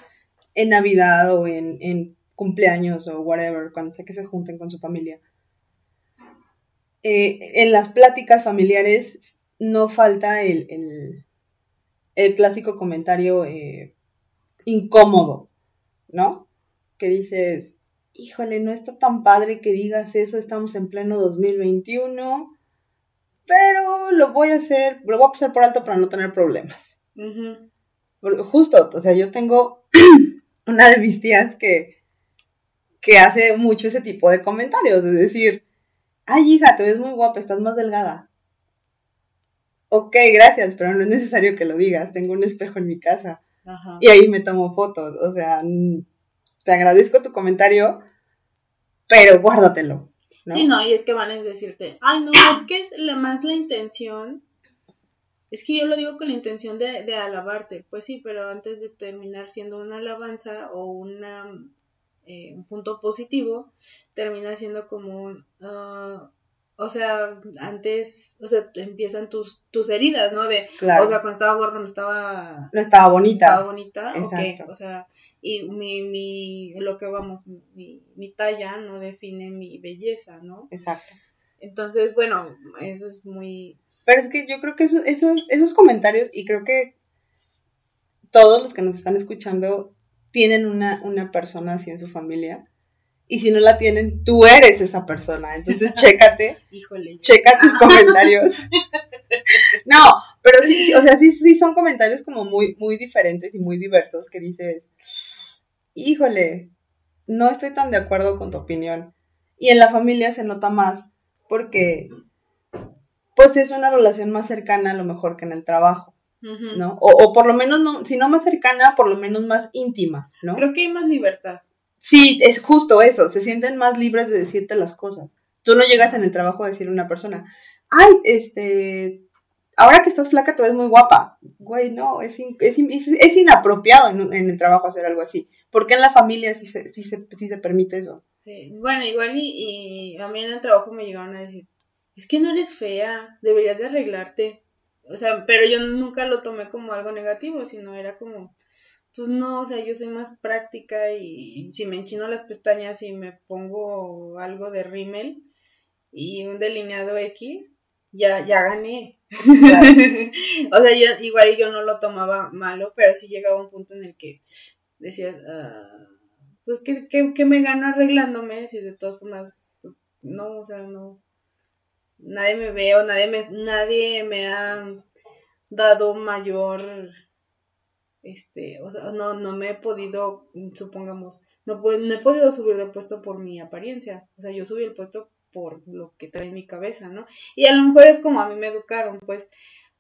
en Navidad o en, en cumpleaños o whatever, cuando sea que se junten con su familia. Eh, en las pláticas familiares no falta el, el, clásico comentario eh, incómodo, ¿no? Que dices, híjole, no está tan padre que digas eso, estamos en pleno 2021, pero lo voy a hacer, lo voy a pasar por alto para no tener problemas. Justo, o sea, yo tengo una de mis tías que que hace mucho ese tipo de comentarios, es decir, ay hija, te ves muy guapa, estás más delgada. Ok, gracias, pero no es necesario que lo digas, tengo un espejo en mi casa y ahí me tomo fotos, o sea, te agradezco tu comentario, pero guárdatelo. ¿no? Sí, no, y es que van a decirte, ay, no, es que es la, más la intención Es que yo lo digo con la intención de, de alabarte, pues sí, pero antes de terminar siendo una alabanza o una, eh, un punto positivo, termina siendo como un... ah, o sea, antes, o sea, empiezan tus, tus heridas, ¿no? De, Claro. O sea, cuando estaba gorda no estaba, No estaba bonita. estaba bonita, ok, Exacto. o sea, y mi, mi, lo que vamos, mi, mi talla no define mi belleza, ¿no? Exacto. Entonces, bueno, eso es muy... Pero es que yo creo que eso- esos, esos comentarios, y creo que todos los que nos están escuchando tienen una, una persona así en su familia. Y si no la tienen, tú eres esa persona. Entonces, chécate, Híjole. checa tus comentarios. No, pero sí, sí, o sea, sí, sí son comentarios como muy, muy diferentes y muy diversos que dices, híjole, no estoy tan de acuerdo con tu opinión. Y en la familia se nota más porque, pues es una relación más cercana a lo mejor que en el trabajo, ¿no? O, o por lo menos, no, si no más cercana, por lo menos más íntima, ¿no? Creo que hay más libertad. Sí, es justo eso, se sienten más libres de decirte las cosas. Tú no llegas en el trabajo a decirle a una persona, ay, este, ahora que estás flaca te ves muy guapa. Güey, no, es, in- es, es- es inapropiado en, en el trabajo hacer algo así. Porque en la familia sí se, sí se, sí se permite eso. Sí, Bueno, igual y, y a mí en el trabajo me llegaron a decir, es que no eres fea, deberías de arreglarte. O sea, pero yo nunca lo tomé como algo negativo, sino era como, pues no, o sea, yo soy más práctica y si me enchino las pestañas y me pongo algo de rímel y un delineado X, ya, ya gané. o sea, yo, igual yo no lo tomaba malo, pero sí llegaba un punto en el que decías, ah, pues, ¿qué, qué, qué me gano arreglándome? Si de todas formas, no, o sea, no, nadie me ve o nadie me, nadie me ha dado mayor, este, o sea, no, no me he podido, supongamos, no, no he podido subir de puesto por mi apariencia, o sea, yo subí el puesto por lo que trae en mi cabeza, ¿no? Y a lo mejor es como a mí me educaron, pues,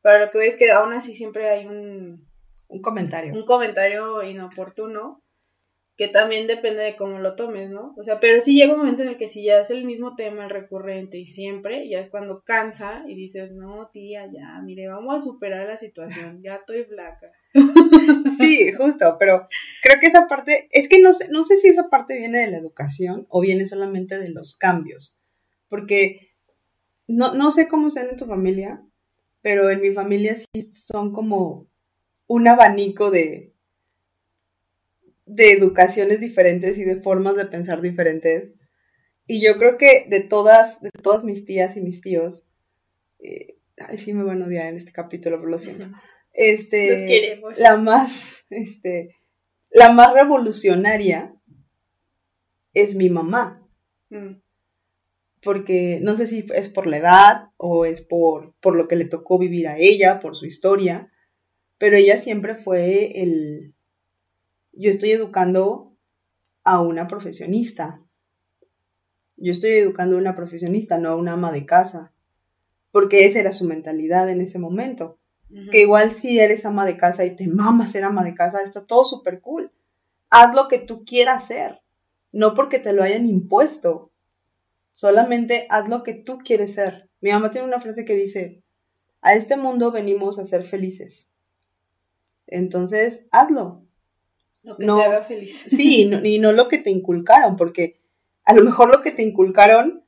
para lo que ves que aún así siempre hay un, Un comentario. un comentario inoportuno que también depende de cómo lo tomes, ¿no? O sea, pero sí llega un momento en el que si ya es el mismo tema recurrente y siempre, ya es cuando cansa y dices, no, tía, ya, mire, vamos a superar la situación, ya estoy flaca. Sí, justo, pero creo que esa parte, es que no sé, no sé si esa parte viene de la educación o viene solamente de los cambios, porque no, no sé cómo sean en tu familia, pero en mi familia sí son como un abanico de, de educaciones diferentes y de formas de pensar diferentes. Y yo creo que de todas, de todas mis tías y mis tíos, eh, ay, sí me van a odiar en este capítulo, pero lo siento. Este, Los queremos. la más, este, la más revolucionaria es mi mamá, Mm, porque no sé si es por la edad o es por, por lo que le tocó vivir a ella, por su historia, pero ella siempre fue el, yo estoy educando a una profesionista, yo estoy educando a una profesionista, no a una ama de casa, porque esa era su mentalidad en ese momento. Que igual si eres ama de casa y te mamas ser ama de casa, está todo súper cool. Haz lo que tú quieras hacer, no porque te lo hayan impuesto. Solamente haz lo que tú quieres ser. Mi mamá tiene una frase que dice, a este mundo venimos a ser felices. Entonces, hazlo. Lo que no. te haga feliz. Sí, y no, y no lo que te inculcaron, porque a lo mejor lo que te inculcaron,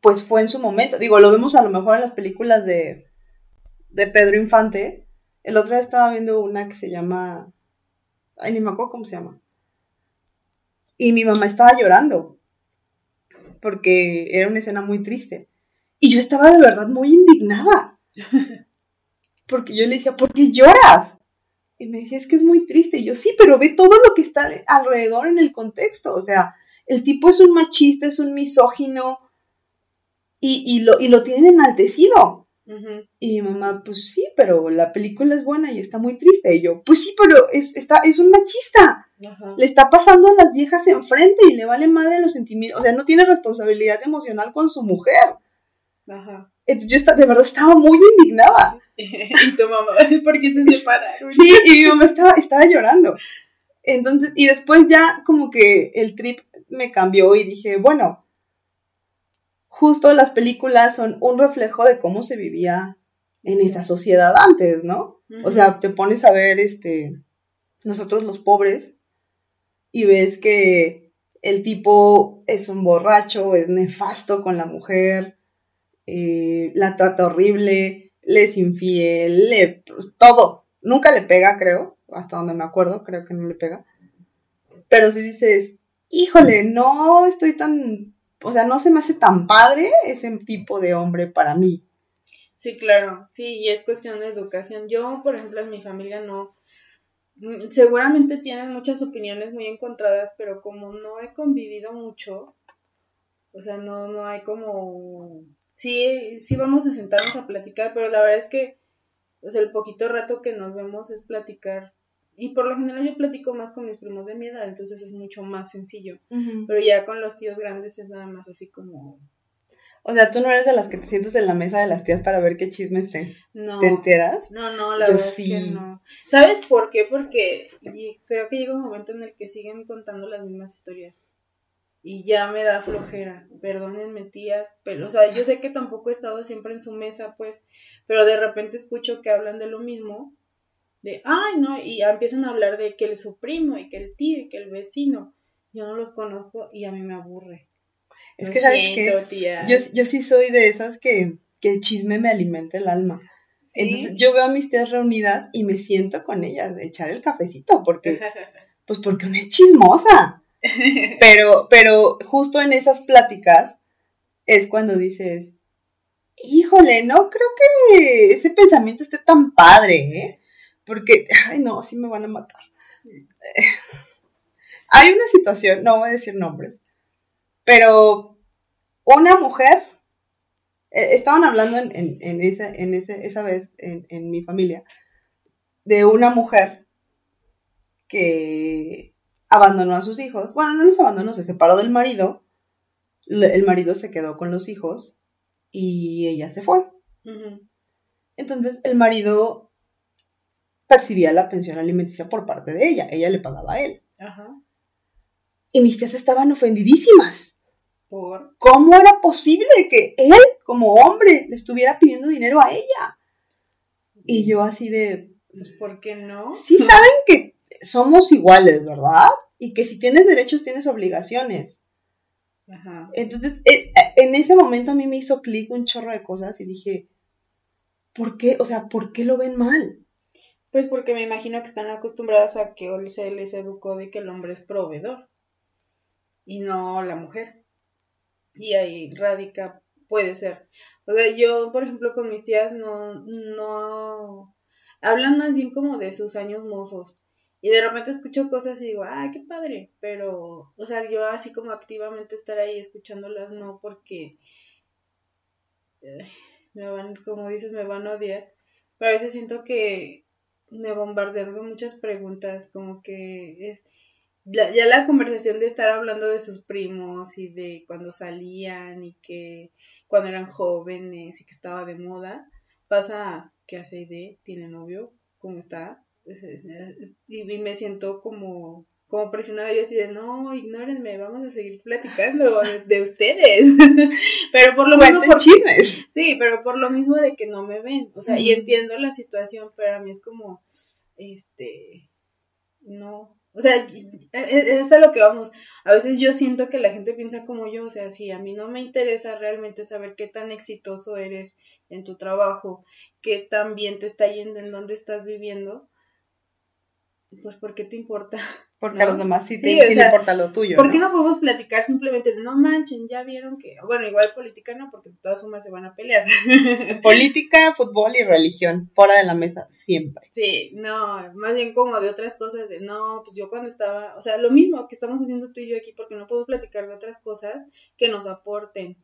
pues fue en su momento. Digo, lo vemos a lo mejor en las películas de, de Pedro Infante. El otro día estaba viendo una que se llama. Ay, ni me acuerdo cómo se llama. Y mi mamá estaba llorando. Porque era una escena muy triste. Y yo estaba de verdad muy indignada. Porque yo le decía, ¿por qué lloras? Y me decía, es que es muy triste. Y yo, sí, pero ve todo lo que está alrededor en el contexto. O sea, el tipo es un machista, es un misógino. Y, y, lo, y lo tienen enaltecido. Y mi mamá, pues sí, pero la película es buena y está muy triste. Y yo, pues sí, pero es, está, es un machista. Le está pasando a las viejas enfrente y le vale madre los sentimientos. O sea, no tiene responsabilidad emocional con su mujer. Ajá. Yo esta- de verdad estaba muy indignada. y tu mamá, es porque se separaron. Sí, y mi mamá estaba, estaba llorando. Entonces, y después ya como que el trip me cambió y dije, bueno, justo las películas son un reflejo de cómo se vivía en esta sociedad antes, ¿no? O sea, te pones a ver, este, nosotros los pobres, y ves que el tipo es un borracho, es nefasto con la mujer, eh, la trata horrible, le es infiel, le, todo. Nunca le pega, creo, hasta donde me acuerdo, creo que no le pega. Pero si dices, híjole, no estoy tan, o sea, no se me hace tan padre ese tipo de hombre para mí. Sí, claro, sí, y es cuestión de educación. Yo, por ejemplo, en mi familia no, mm, seguramente tienen muchas opiniones muy encontradas, pero como no he convivido mucho, o sea, no, no hay como, sí, sí vamos a sentarnos a platicar, pero la verdad es que, sea, el poquito rato que nos vemos es platicar. Y por lo general yo platico más con mis primos de mi edad, entonces es mucho más sencillo. Pero ya con los tíos grandes es nada más así como, o sea, tú no eres de las que te sientas en la mesa de las tías para ver qué chismes te, te enteras. No, no, la verdad sí. es que no. ¿Sabes por qué? Porque creo que llega un momento en el que siguen contando las mismas historias. Y ya me da flojera. Perdónenme, tías. Pero, o sea, yo sé que tampoco he estado siempre en su mesa, pues. Pero de repente escucho que hablan de lo mismo. De, ay, no. Y ya empiezan a hablar de que el su primo y que el tío y que el vecino. Yo no los conozco y a mí me aburre. Es que, ¿sabes qué? Yo, yo sí soy de esas que, que el chisme me alimenta el alma. Entonces yo veo a mis tías reunidas y me siento con ellas de echar el cafecito, porque, pues porque una es chismosa. Pero, pero justo en esas pláticas es cuando dices, híjole, no creo que ese pensamiento esté tan padre, ¿eh? Porque, ay no, sí me van a matar. Hay una situación, no voy a decir nombres, pero una mujer, eh, estaban hablando en, en, esa, en ese, esa vez en, mi familia, de una mujer que abandonó a sus hijos. Bueno, no los abandonó, se separó del marido. El marido se quedó con los hijos y ella se fue. Entonces el marido percibía la pensión alimenticia por parte de ella. Ella le pagaba a él. Y mis tías estaban ofendidísimas. ¿Cómo era posible que él, como hombre, le estuviera pidiendo dinero a ella? Y yo así de... Pues, ¿por qué no? Sí saben que somos iguales, ¿verdad? Y que si tienes derechos, tienes obligaciones. Ajá. Entonces, eh, eh, en ese momento a mí me hizo clic un chorro de cosas y dije, ¿por qué? O sea, ¿por qué lo ven mal? Pues porque me imagino que están acostumbradas a que se les educó de que el hombre es proveedor y no la mujer y ahí radica, puede ser. O sea, yo, por ejemplo, con mis tías no, no, hablan más bien como de sus años mozos. Y de repente escucho cosas y digo, ay, qué padre. Pero, o sea, yo así como activamente estar ahí escuchándolas, no, porque me van, como dices, me van a odiar. Pero a veces siento que me bombardean con muchas preguntas, como que es, ya la conversación de estar hablando de sus primos y de cuando salían y que cuando eran jóvenes y que estaba de moda, pasa que hace de, tiene novio, ¿cómo está? Y me siento como, como presionada y así de, no, ignórenme, vamos a seguir platicando de, ustedes. pero por lo mismo... Sí, pero por lo mismo de que no me ven. O sea, y entiendo la situación, pero a mí es como, este, no, o sea, es a lo que vamos. A veces yo siento que la gente piensa como yo, o sea, si a mí no me interesa realmente saber qué tan exitoso eres en tu trabajo, qué tan bien te está yendo, en dónde estás viviendo, pues ¿por qué te importa? Porque a los demás sí, te, importa lo tuyo. ¿Por qué ¿no? podemos platicar simplemente de no manchen, ya vieron que, bueno, igual política no, porque de todas formas se van a pelear. política, fútbol y religión, fuera de la mesa siempre. Sí, no, más bien como de otras cosas, de no, pues yo cuando estaba, o sea, lo mismo que estamos haciendo tú y yo aquí, porque no podemos platicar de otras cosas que nos aporten.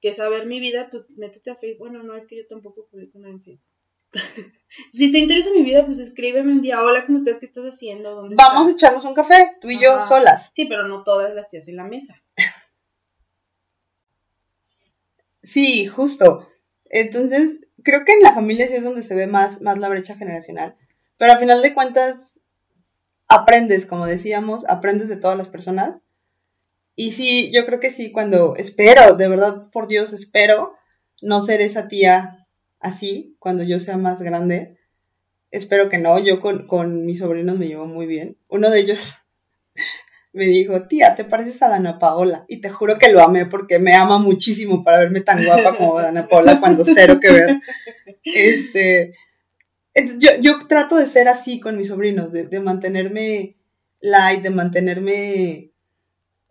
Que saber mi vida, pues métete a Facebook. Bueno, no es que yo tampoco publico nada en Facebook. si te interesa mi vida, pues escríbeme un día. Hola, ¿cómo estás? ¿Qué estás haciendo? Vamos a echarnos un café, tú y yo solas. Sí, pero no todas las tías en la mesa. sí, justo. Entonces, creo que en la familia sí es donde se ve más, más la brecha generacional. Pero al final de cuentas, aprendes, como decíamos, aprendes de todas las personas. Y sí, yo creo que sí, cuando espero, de verdad, por Dios, espero no ser esa tía así cuando yo sea más grande. Espero que no, yo con, con mis sobrinos me llevo muy bien. Uno de ellos me dijo, tía, te pareces a Dana Paola. Y te juro que lo amé porque me ama muchísimo para verme tan guapa como Dana Paola cuando cero que ver. Este, yo, yo trato de ser así con mis sobrinos, de, de mantenerme light, de mantenerme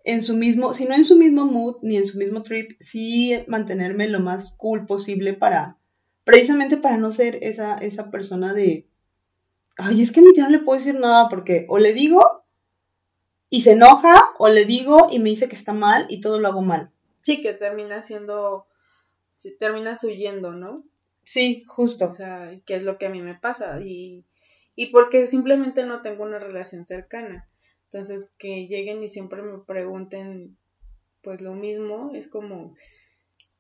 en su mismo, si no en su mismo mood ni en su mismo trip, sí mantenerme lo más cool posible para, precisamente para no ser esa, esa persona de, ay, es que a mi tía no le puedo decir nada porque o le digo y se enoja o le digo y me dice que está mal y todo lo hago mal. Sí, que termina siendo, sí, terminas huyendo, ¿no? Sí, justo. O sea, que es lo que a mí me pasa y, y porque simplemente no tengo una relación cercana. Entonces, que lleguen y siempre me pregunten pues lo mismo, es como,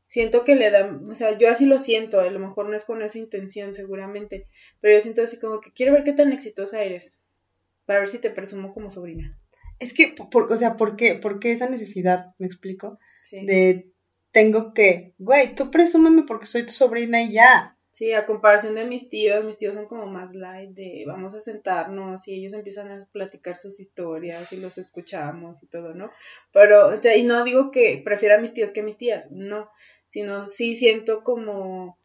siento que le dan, o sea, yo así lo siento, a lo mejor no es con esa intención seguramente, pero yo siento así como que quiero ver qué tan exitosa eres, para ver si te presumo como sobrina. Es que, por, o sea, ¿por qué? ¿por qué esa necesidad? ¿Me explico? Sí. De tengo que, güey, tú presúmeme porque soy tu sobrina y ya. Sí, a comparación de mis tíos, mis tíos son como más light, de vamos a sentarnos y ellos empiezan a platicar sus historias y los escuchamos y todo, ¿no? Pero, o sea, y no digo que prefiera a mis tíos que a mis tías, no, sino sí siento como,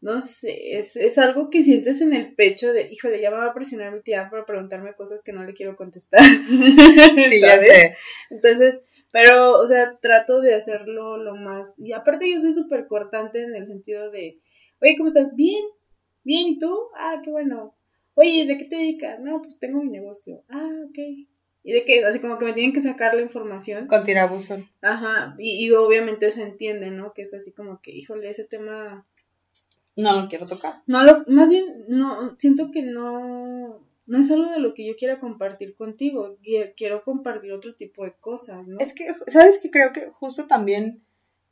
no sé, es, es algo que sientes en el pecho de, híjole, ya me va a presionar mi tía para preguntarme cosas que no le quiero contestar. Sí, sé. Entonces, pero, o sea, trato de hacerlo lo más, y aparte yo soy súper cortante en el sentido de, oye, ¿cómo estás? Bien, bien, ¿y tú? Ah, qué bueno. Oye, ¿de qué te dedicas? No, pues tengo mi negocio. Ah, ok. ¿Y de qué? Así como que me tienen que sacar la información. Con tirabuzón. Ajá, y, y obviamente se entiende, ¿no? Que es así como que, híjole, ese tema, No lo quiero tocar. no lo, más bien, no, siento que no, no es algo de lo que yo quiera compartir contigo, Qui- quiero compartir otro tipo de cosas, ¿no? Es que, ¿sabes qué? Creo que justo también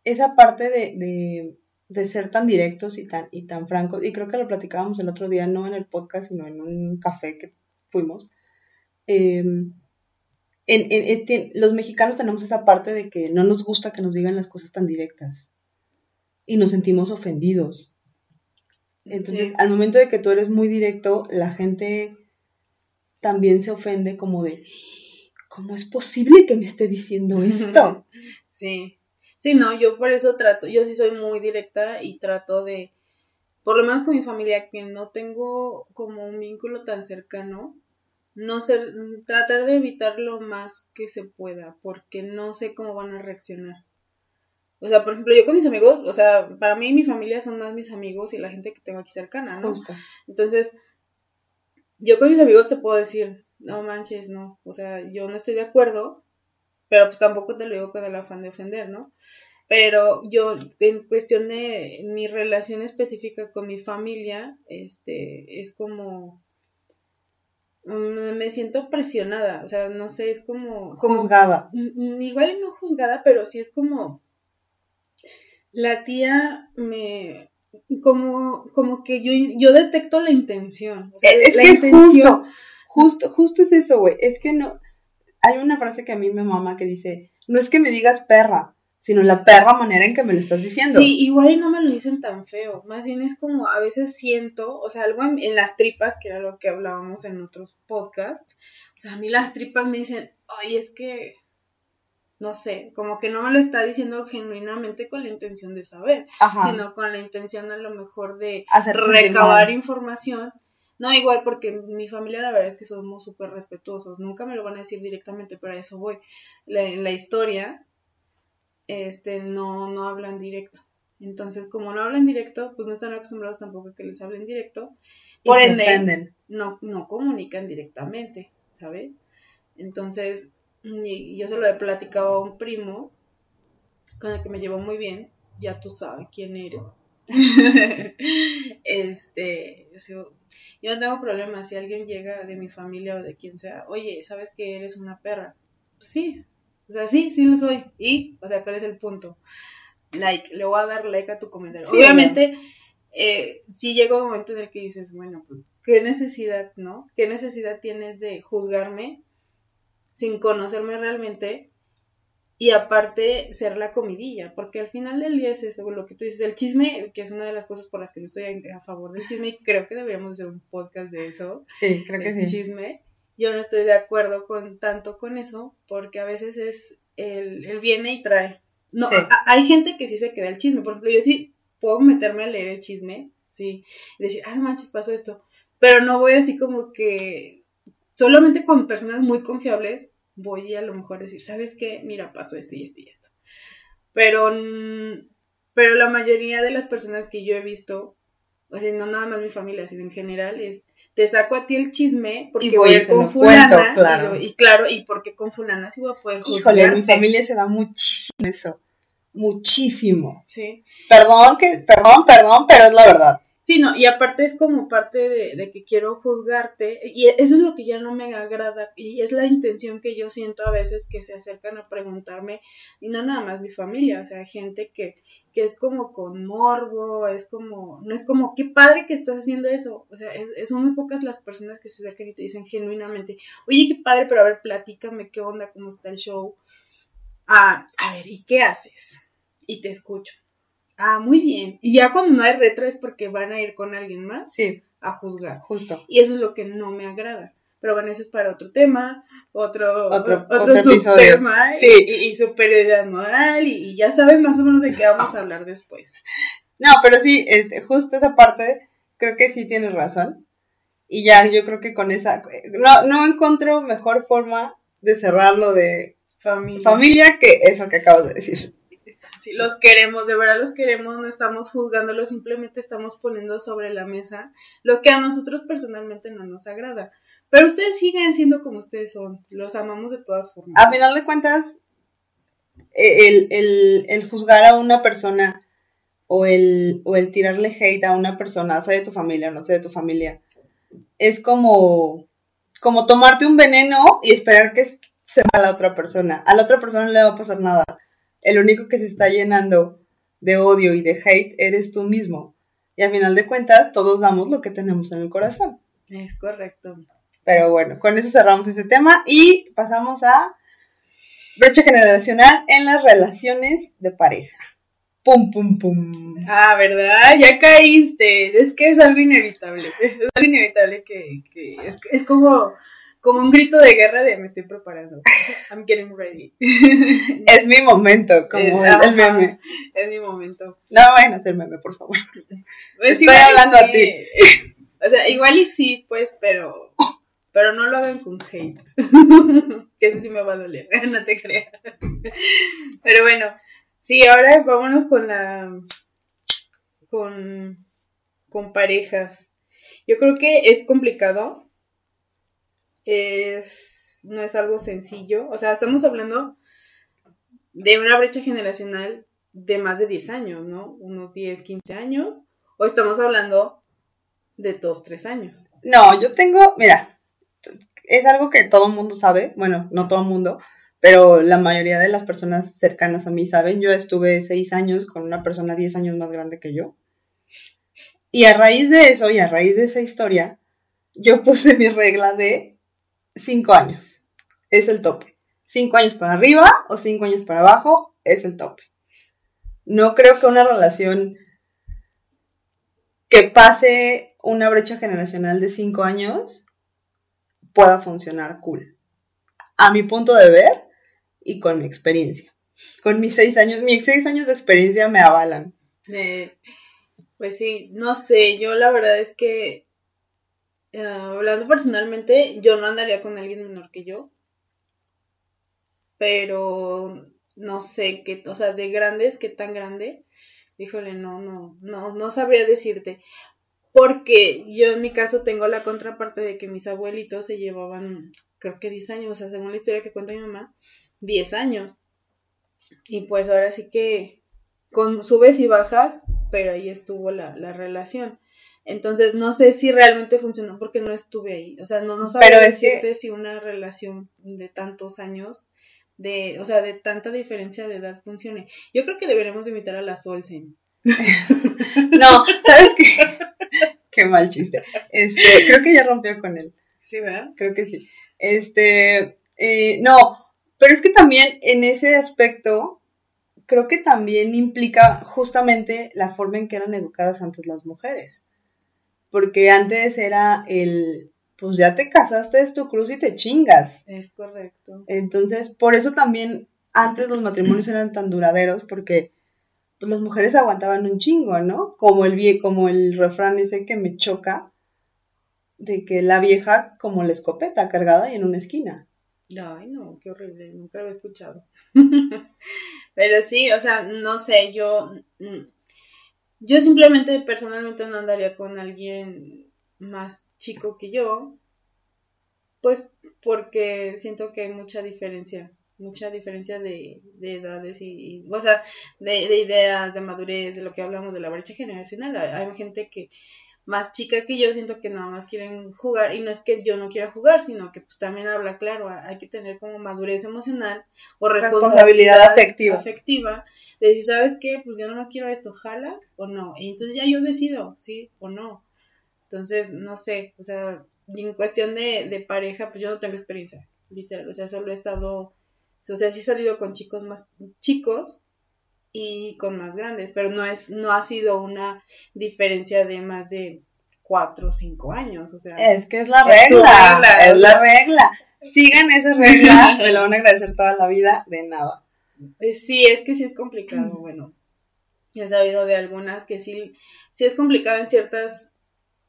esa parte de, de, de ser tan directos y tan, y tan francos, y creo que lo platicábamos el otro día, no en el podcast, sino en un café que fuimos. eh, en, en- los mexicanos tenemos esa parte de que no nos gusta que nos digan las cosas tan directas y nos sentimos ofendidos. Entonces, Sí. al momento de que tú eres muy directo, la gente también se ofende como de, ¿cómo es posible que me esté diciendo esto? Sí, sí, no, yo por eso trato, yo sí soy muy directa y trato de, por lo menos con mi familia, que no tengo como un vínculo tan cercano, no ser, tratar de evitar lo más que se pueda, porque no sé cómo van a reaccionar. O sea, por ejemplo, yo con mis amigos, o sea, para mí mi familia son más mis amigos y la gente que tengo aquí cercana, ¿no? Justo. Entonces, yo con mis amigos te puedo decir, no manches, no, o sea, yo no estoy de acuerdo, pero pues tampoco te lo digo con el afán de ofender, ¿no? Pero yo, en cuestión de mi relación específica con mi familia, este, es como, mm, me siento presionada, o sea, no sé, es como, como Juzgada. Mm, Igual no juzgada, pero sí es como la tía me como como que yo yo detecto la intención, o sea, Es, es la que intención. justo, justo, justo es eso, güey. Es que no. Hay una frase que a mí me mama que dice: No es que me digas perra, sino la perra manera en que me lo estás diciendo. Sí, igual y no me lo dicen tan feo, más bien es como a veces siento, o sea, algo en, en las tripas, que era lo que hablábamos en otros podcasts, o sea, a mí las tripas me dicen, ay, es que, no sé, como que no me lo está diciendo genuinamente con la intención de saber, Ajá. sino con la intención a lo mejor de sentir recabar información. No, igual porque mi familia la verdad es que somos súper respetuosos, nunca me lo van a decir directamente, pero a eso voy. La- en la historia, este, no, no hablan directo. Entonces, como no hablan directo, pues no están acostumbrados tampoco a que les hablen directo. Por ende, no, no comunican directamente, ¿sabes? Entonces, y, yo se lo he platicado a un primo con el que me llevo muy bien, ya tú sabes quién eres. este, o sea, yo no tengo problema si alguien llega de mi familia o de quien sea, oye, ¿sabes que eres una perra? Pues sí, o sea, sí, sí lo soy. Y, o sea, ¿cuál es el punto? Like, le voy a dar like a tu comentario. Sí, Obviamente, eh, sí llega un momento en el que dices, bueno, pues, ¿qué necesidad, no? ¿Qué necesidad tienes de juzgarme sin conocerme realmente? Y aparte ser la comidilla, porque al final del día es eso, lo que tú dices, el chisme, que es una de las cosas por las que yo estoy a, favor del chisme y creo que deberíamos hacer un podcast de eso. Sí, creo que sí. Chisme. Yo no estoy de acuerdo con tanto con eso, porque a veces es el, el viene y trae. No, hay gente que sí se queda el chisme, por ejemplo, yo sí puedo meterme a leer el chisme, sí, y decir, ah, no manches, pasó esto, pero no voy así como que solamente con personas muy confiables voy a lo mejor decir, ¿sabes qué? Mira, pasó esto y esto y esto. Pero, mm, pero la mayoría de las personas que yo he visto, o sea, no nada más mi familia, sino en general, es, te saco a ti el chisme porque voy, a ir con fulana. claro. Y, claro, y porque con fulana sí voy a poder Híjole, mi familia se da muchísimo eso. Muchísimo. Sí. Perdón, que, perdón, perdón, pero es la verdad. Sí, no, y aparte es como parte de, que quiero juzgarte, y eso es lo que ya no me agrada, y es la intención que yo siento a veces que se acercan a preguntarme, y no nada más mi familia, o sea, gente que, que es como con morbo, es como, no es como, qué padre que estás haciendo eso, o sea, es, son muy pocas las personas que se acercan y te dicen genuinamente, oye, qué padre, pero a ver, platícame qué onda, cómo está el show, ah, a ver, ¿y qué haces? Y te escucho Ah, muy bien. Y ya cuando no hay retro es porque van a ir con alguien más sí. a juzgar. Justo. Y eso es lo que no me agrada. Pero bueno, eso es para otro tema, otro, otro, otro, tema sí. y, y, superioridad moral y, ya saben más o menos de qué vamos a hablar después. No, pero sí, este, justo esa parte creo que sí tienes razón. Y ya yo creo que con esa... No, no encuentro mejor forma de cerrarlo de familia. familia que eso que acabas de decir si los queremos, de verdad los queremos, no estamos juzgándolo, simplemente estamos poniendo sobre la mesa lo que a nosotros personalmente no nos agrada. Pero ustedes siguen siendo como ustedes son, los amamos de todas formas. A final de cuentas, el, el, juzgar a una persona o el, o el tirarle hate a una persona, sea de tu familia o no sea de tu familia, es como, como tomarte un veneno y esperar que se va la otra persona. A la otra persona no le va a pasar nada el único que se está llenando de odio y de hate eres tú mismo. Y al final de cuentas, todos damos lo que tenemos en el corazón. Es correcto. Pero bueno, con eso cerramos este tema y pasamos a brecha generacional en las relaciones de pareja. Pum, pum, pum. Ah, ¿verdad? Ya caíste. Es que es algo inevitable. Es algo inevitable que, es, es como como un grito de guerra de me estoy preparando. I'm getting ready. es mi momento, como el, meme. Es mi momento. No vayan a hacer meme, por favor. Pues estoy hablando a ti. O sea, igual y sí, pues, pero pero no lo hagan con hate. que eso sí me va a doler, no te creas. pero bueno, sí, ahora vámonos con la con con parejas. Yo creo que es complicado es, no es algo sencillo. O sea, estamos hablando de una brecha generacional de más de 10 años, ¿no? Unos 10, 15 años. O estamos hablando de 2, 3 años. No, yo tengo, mira, es algo que todo el mundo sabe, bueno, no todo el mundo, pero la mayoría de las personas cercanas a mí saben. Yo estuve 6 años con una persona 10 años más grande que yo. Y a raíz de eso y a raíz de esa historia, yo puse mi regla de cinco años. Es el tope. Cinco años para arriba o cinco años para abajo es el tope. No creo que una relación que pase una brecha generacional de cinco años pueda funcionar cool. A mi punto de ver y con mi experiencia. Con mis seis años, mis seis años de experiencia me avalan. pues sí, no sé, yo la verdad es que eh, hablando personalmente, yo no andaría con alguien menor que yo. Pero no sé qué, o sea, de grandes, qué tan grande. Híjole, no, no, no, no sabría decirte. Porque yo en mi caso tengo la contraparte de que mis abuelitos se llevaban, creo que 10 años, o sea, según la historia que cuenta mi mamá, 10 años. Y pues ahora sí que con subes y bajas, pero ahí estuvo la, la relación. Entonces, no sé si realmente funcionó porque no estuve ahí. O sea, no, no sabría decirte si una relación de tantos años, de, o sea, de tanta diferencia de edad funcione. Yo creo que deberíamos invitar a la Solsen. no, ¿sabes qué? qué mal chiste. Este, creo que ya rompió con él. Sí, ¿verdad? Creo que sí. Este, eh, no, Pero es que también en ese aspecto, creo que también implica justamente la forma en que eran educadas antes las mujeres. Porque antes era el, pues ya te casaste, es tu cruz y te chingas. Es correcto. Entonces, por eso también antes los matrimonios eran tan duraderos, porque pues las mujeres aguantaban un chingo, ¿no? Como el vie como el refrán ese que me choca, de que la vieja como la escopeta cargada y en una esquina. Ay, no, qué horrible, nunca lo he escuchado. Pero sí, o sea, no sé, yo, mm, yo simplemente personalmente no andaría con alguien más chico que yo, pues porque siento que hay mucha diferencia, mucha diferencia de, edades y, o sea, de, de, ideas, de madurez, de lo que hablamos de la brecha generacional. Hay gente que más chica que yo, siento que nada más quieren jugar y no es que yo no quiera jugar, sino que pues también habla claro, hay que tener como madurez emocional o responsabilidad, afectiva. afectiva de decir, ¿sabes qué? Pues yo nada más quiero esto, ¿jalas o no? Y entonces ya yo decido, ¿sí o no? Entonces, no sé, o sea, en cuestión de, de pareja, pues yo no tengo experiencia, literal, o sea, solo he estado, o sea, sí he salido con chicos más chicos, y con más grandes, pero no es, no ha sido una diferencia de más de cuatro o cinco años, o sea. Es que es la regla, es, la regla. Sigan esa regla, me lo van a agradecer toda la vida, de nada. Eh, sí, es que sí es complicado, bueno. He sabido de algunas que sí, sí es complicado en ciertos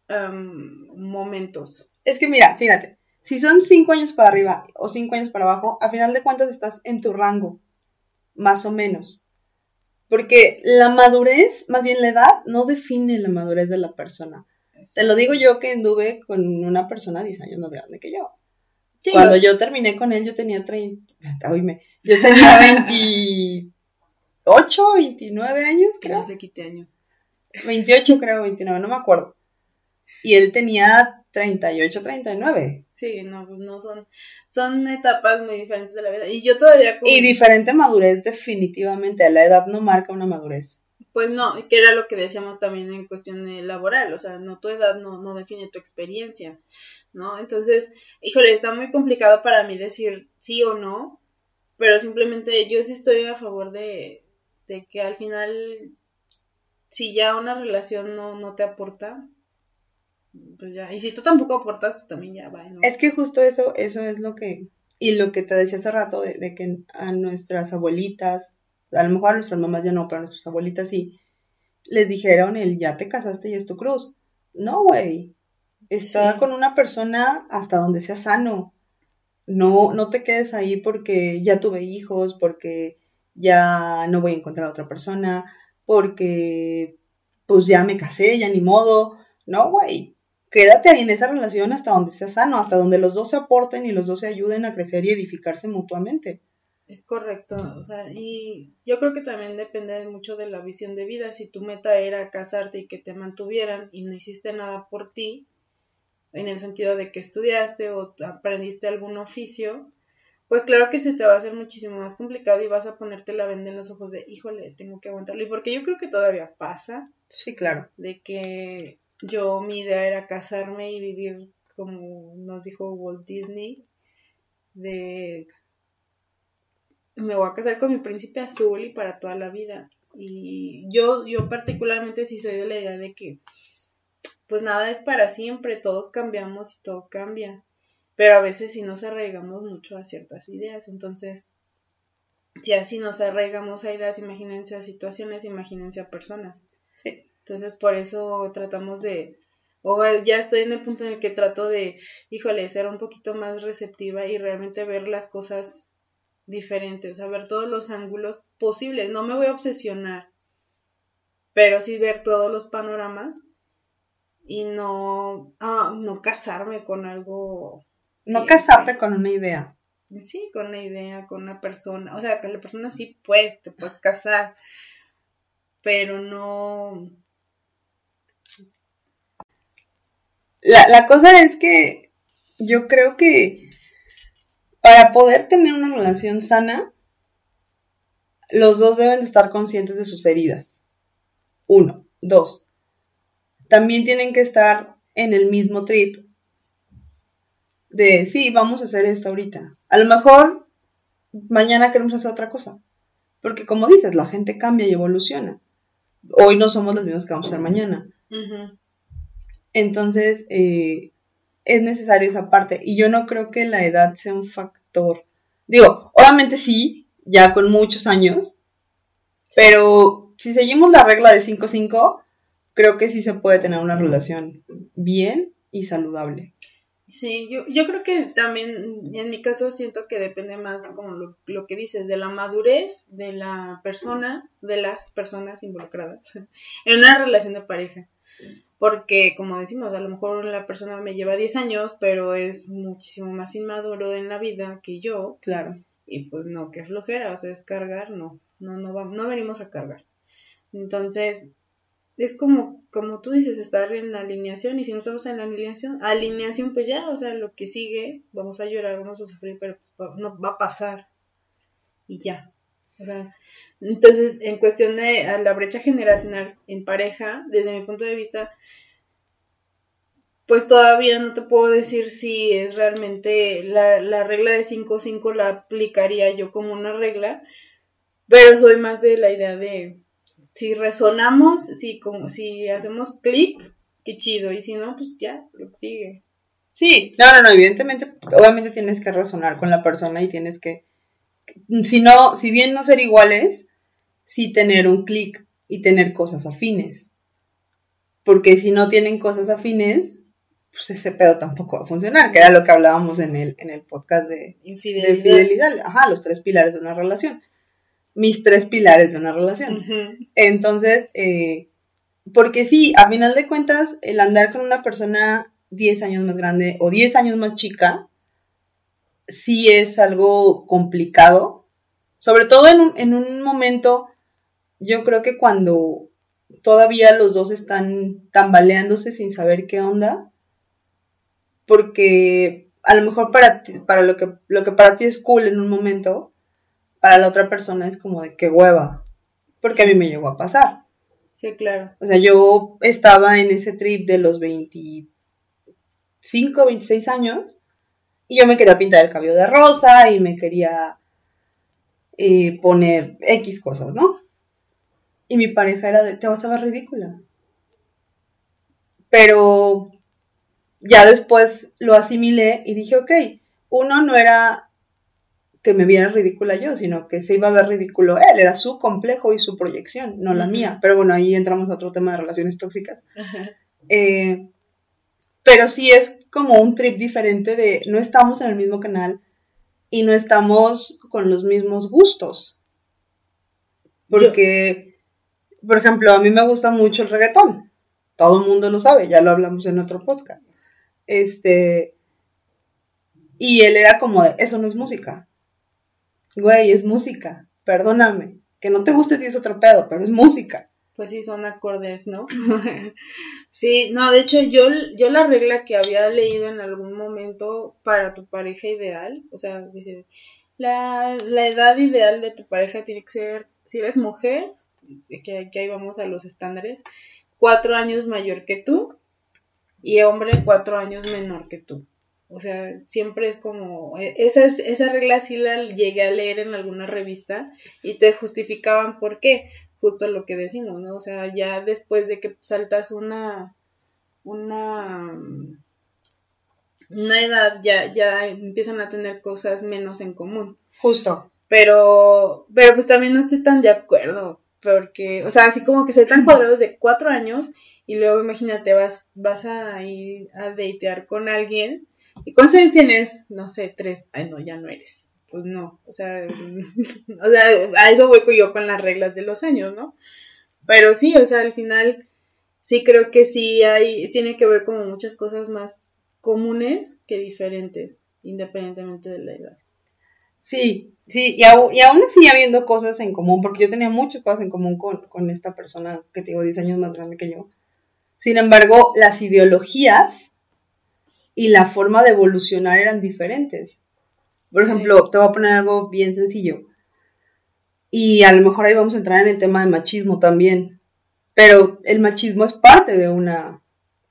momentos. Es que mira, fíjate, si son cinco años para arriba o cinco años para abajo, a final de cuentas estás en tu rango, más o menos. Porque la madurez, más bien la edad, no define la madurez de la persona. Te lo digo yo que anduve con una persona 10 años más grande que yo. Cuando yo terminé con él, yo tenía 30, oíme, yo tenía 28, 29 años, creo. No sé, quité años. 28, creo, 29, no me acuerdo. Y él tenía 38, 39. Sí, no, pues no son, son etapas muy diferentes de la vida. Y yo todavía... Y diferente madurez definitivamente, la edad no marca una madurez. Pues no, que era lo que decíamos también en cuestión laboral, o sea, no tu edad no, no define tu experiencia, ¿no? Entonces, híjole, está muy complicado para mí decir sí o no, pero simplemente yo sí estoy a favor de, de que al final, si ya una relación no, no te aporta, pues ya. Y si tú tampoco aportas, pues también ya va. Es que justo eso, eso es lo que, y lo que te decía hace rato, de, que a nuestras abuelitas, a lo mejor a nuestras mamás ya no, pero a nuestras abuelitas sí, les dijeron el ya te casaste y es tu cruz. No, güey. Está con una persona hasta donde sea sano. No, no te quedes ahí porque ya tuve hijos, porque ya no voy a encontrar a otra persona, porque pues ya me casé, ya ni modo. No, güey quédate ahí en esa relación hasta donde sea sano, hasta donde los dos se aporten y los dos se ayuden a crecer y edificarse mutuamente. Es correcto, o sea, y yo creo que también depende mucho de la visión de vida. Si tu meta era casarte y que te mantuvieran y no hiciste nada por ti, en el sentido de que estudiaste o aprendiste algún oficio, pues claro que se te va a hacer muchísimo más complicado y vas a ponerte la venda en los ojos de, híjole, tengo que aguantarlo. Y porque yo creo que todavía pasa. Sí, claro. De que yo mi idea era casarme y vivir como nos dijo Walt Disney, de me voy a casar con mi príncipe azul y para toda la vida. Y yo, yo particularmente sí soy de la idea de que pues nada es para siempre, todos cambiamos y todo cambia. Pero a veces sí nos arraigamos mucho a ciertas ideas. Entonces, si así nos arraigamos a ideas, imagínense a situaciones, imagínense a personas. Sí. Entonces, por eso tratamos de, o ya estoy en el punto en el que trato de, híjole, ser un poquito más receptiva y realmente ver las cosas diferentes, o sea, ver todos los ángulos posibles. No me voy a obsesionar, pero sí ver todos los panoramas y no, ah, no casarme con algo. No casarte con una idea. Sí, con una idea, con una persona. O sea, con la persona sí puedes, te puedes casar, pero no, La, cosa es que yo creo que para poder tener una relación sana, los dos deben estar conscientes de sus heridas. Uno. Dos. También tienen que estar en el mismo trip de, sí, vamos a hacer esto ahorita. A lo mejor mañana queremos hacer otra cosa. Porque como dices, la gente cambia y evoluciona. Hoy no somos los mismos que vamos a ser mañana. Entonces, eh, es necesario esa parte. Y yo no creo que la edad sea un factor. Digo, obviamente sí, ya con muchos años, pero si seguimos la regla de 5-5, creo que sí se puede tener una relación bien y saludable. Sí, yo, yo creo que también, en mi caso, siento que depende más, como lo, lo, que dices, de la madurez de la persona, de las personas involucradas en una relación de pareja. Porque, como decimos, a lo mejor la persona me lleva 10 años, pero es muchísimo más inmaduro en la vida que yo. Claro. Y pues no, que flojera, o sea, es cargar, no, no, no, vamos, no venimos a cargar. Entonces, es como, como tú dices, estar en la alineación y si no estamos en la alineación, alineación pues ya, o sea, lo que sigue, vamos a llorar, vamos a sufrir, pero pues, no va a pasar y ya. O sea, entonces, en cuestión de la brecha generacional en pareja, desde mi punto de vista, pues todavía no te puedo decir si es realmente la, la regla de 5-5 la aplicaría yo como una regla, pero soy más de la idea de si resonamos, si, como, si hacemos clic, qué chido, y si no, pues ya, lo sigue. Sí, no, no, no, evidentemente, obviamente tienes que resonar con la persona y tienes que, si no, si bien no ser iguales, sí tener un clic y tener cosas afines. Porque si no tienen cosas afines, pues ese pedo tampoco va a funcionar, que era lo que hablábamos en el, en el podcast de infidelidad. de infidelidad. Ajá, los tres pilares de una relación mis tres pilares de una relación. Entonces, eh, porque sí, a final de cuentas, el andar con una persona 10 años más grande o 10 años más chica, sí es algo complicado. Sobre todo en un, en un momento, yo creo que cuando todavía los dos están tambaleándose sin saber qué onda, porque a lo mejor para, para lo, que, lo que para ti es cool en un momento, para la otra persona es como de qué hueva, porque a mí me llegó a pasar. Sí, claro. O sea, yo estaba en ese trip de los 25, 26 años y yo me quería pintar el cabello de rosa y me quería eh, poner X cosas, ¿no? Y mi pareja era de, te vas a ver ridícula. Pero ya después lo asimilé y dije, ok, uno no era que me viera ridícula yo, sino que se iba a ver ridículo él, era su complejo y su proyección, no la mía. Pero bueno, ahí entramos a otro tema de relaciones tóxicas. Eh, pero sí es como un trip diferente de no estamos en el mismo canal y no estamos con los mismos gustos. Porque, por ejemplo, a mí me gusta mucho el reggaetón. Todo el mundo lo sabe, ya lo hablamos en otro podcast. Este. Y él era como de, eso no es música güey, es música, perdóname. Que no te guste ti es otro pedo, pero es música. Pues sí, son acordes, ¿no? sí, no, de hecho yo, yo la regla que había leído en algún momento para tu pareja ideal, o sea, dice, la, la edad ideal de tu pareja tiene que ser, si eres mujer, que, que ahí vamos a los estándares, cuatro años mayor que tú y hombre cuatro años menor que tú. O sea, siempre es como, e, esa, esa regla sí la llegué a leer en alguna revista y te justificaban por qué, justo lo que decimos, ¿no? O sea, ya después de que saltas una, una, una edad, ya, ya empiezan a tener cosas menos en común. Justo. Pero, pero pues también no estoy tan de acuerdo, porque, o sea, así como que se tan cuadrados de cuatro años y luego imagínate, vas, vas a ir a datear con alguien ¿Y cuántos años tienes? No sé, tres. Ay, no, ya no eres. Pues no, o sea, o sea, a eso voy yo con las reglas de los años, ¿no? Pero sí, o sea, al final sí creo que sí hay, tiene que ver como muchas cosas más comunes que diferentes, independientemente de la edad. Sí, sí, y, aún, y aún sigue habiendo cosas en común, porque yo tenía muchas cosas en común con, con esta persona que tengo 10 años más grande que yo. Sin embargo, las ideologías y la forma de evolucionar eran diferentes. Por ejemplo, te voy a poner algo bien sencillo. Y a lo mejor ahí vamos a entrar en el tema de machismo también. Pero el machismo es parte de una.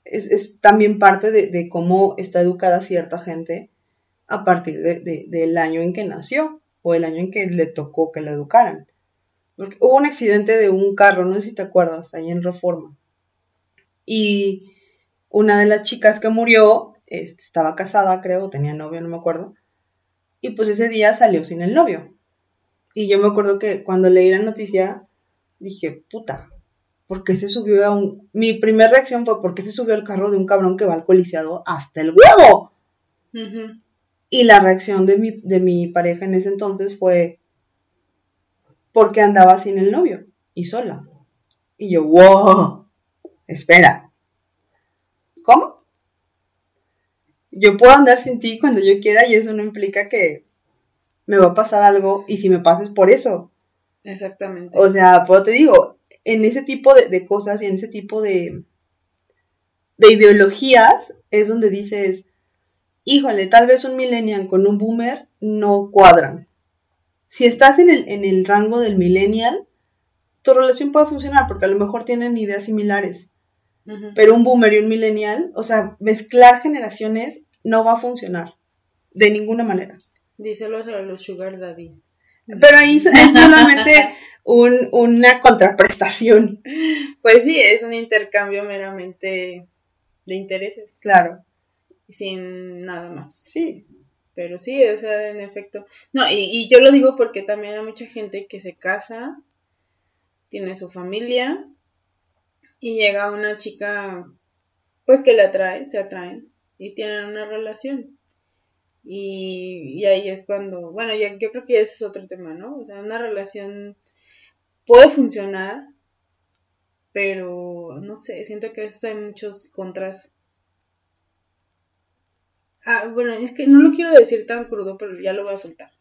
Es, también parte de, cómo está educada cierta gente a partir de, del año en que nació o el año en que le tocó que lo educaran. Porque hubo un accidente de un carro, no sé si te acuerdas, ahí en Reforma. Y una de las chicas que murió este, estaba casada, creo, tenía novio, no me acuerdo. Y pues ese día salió sin el novio. Y yo me acuerdo que cuando leí la noticia, dije, puta, ¿por qué se subió a un... Mi primera reacción fue, ¿por qué se subió al carro de un cabrón que va alcoholizado hasta el huevo? Y la reacción de mi, de mi pareja en ese entonces fue, porque andaba sin el novio y sola. Y yo, wow, espera. ¿Cómo? Yo puedo andar sin ti cuando yo quiera y eso no implica que me va a pasar algo y si me pases por eso. Exactamente. O sea, pues te digo, en ese tipo de, cosas y en ese tipo de, de ideologías es donde dices, híjole, tal vez un millennial con un boomer no cuadran. Si estás en el, en el rango del millennial, tu relación puede funcionar porque a lo mejor tienen ideas similares. Pero un boomer y un millennial, o sea, mezclar generaciones no va a funcionar de ninguna manera. Díselo a los sugar daddies. Pero ahí es solamente una contraprestación. Pues sí, es un intercambio meramente de intereses. Claro. Sin nada más. Sí. Pero sí, o sea, en efecto. No, y, y yo lo digo porque también hay mucha gente que se casa, tiene su familia, y llega una chica, pues que le atrae, se atraen, y tienen una relación. Y, ahí es cuando, bueno, ya, yo creo que ese es otro tema, ¿no? O sea, una relación puede funcionar, pero no sé, siento que a veces hay muchos contras. Ah, bueno, es que no lo quiero decir tan crudo, pero ya lo voy a soltar.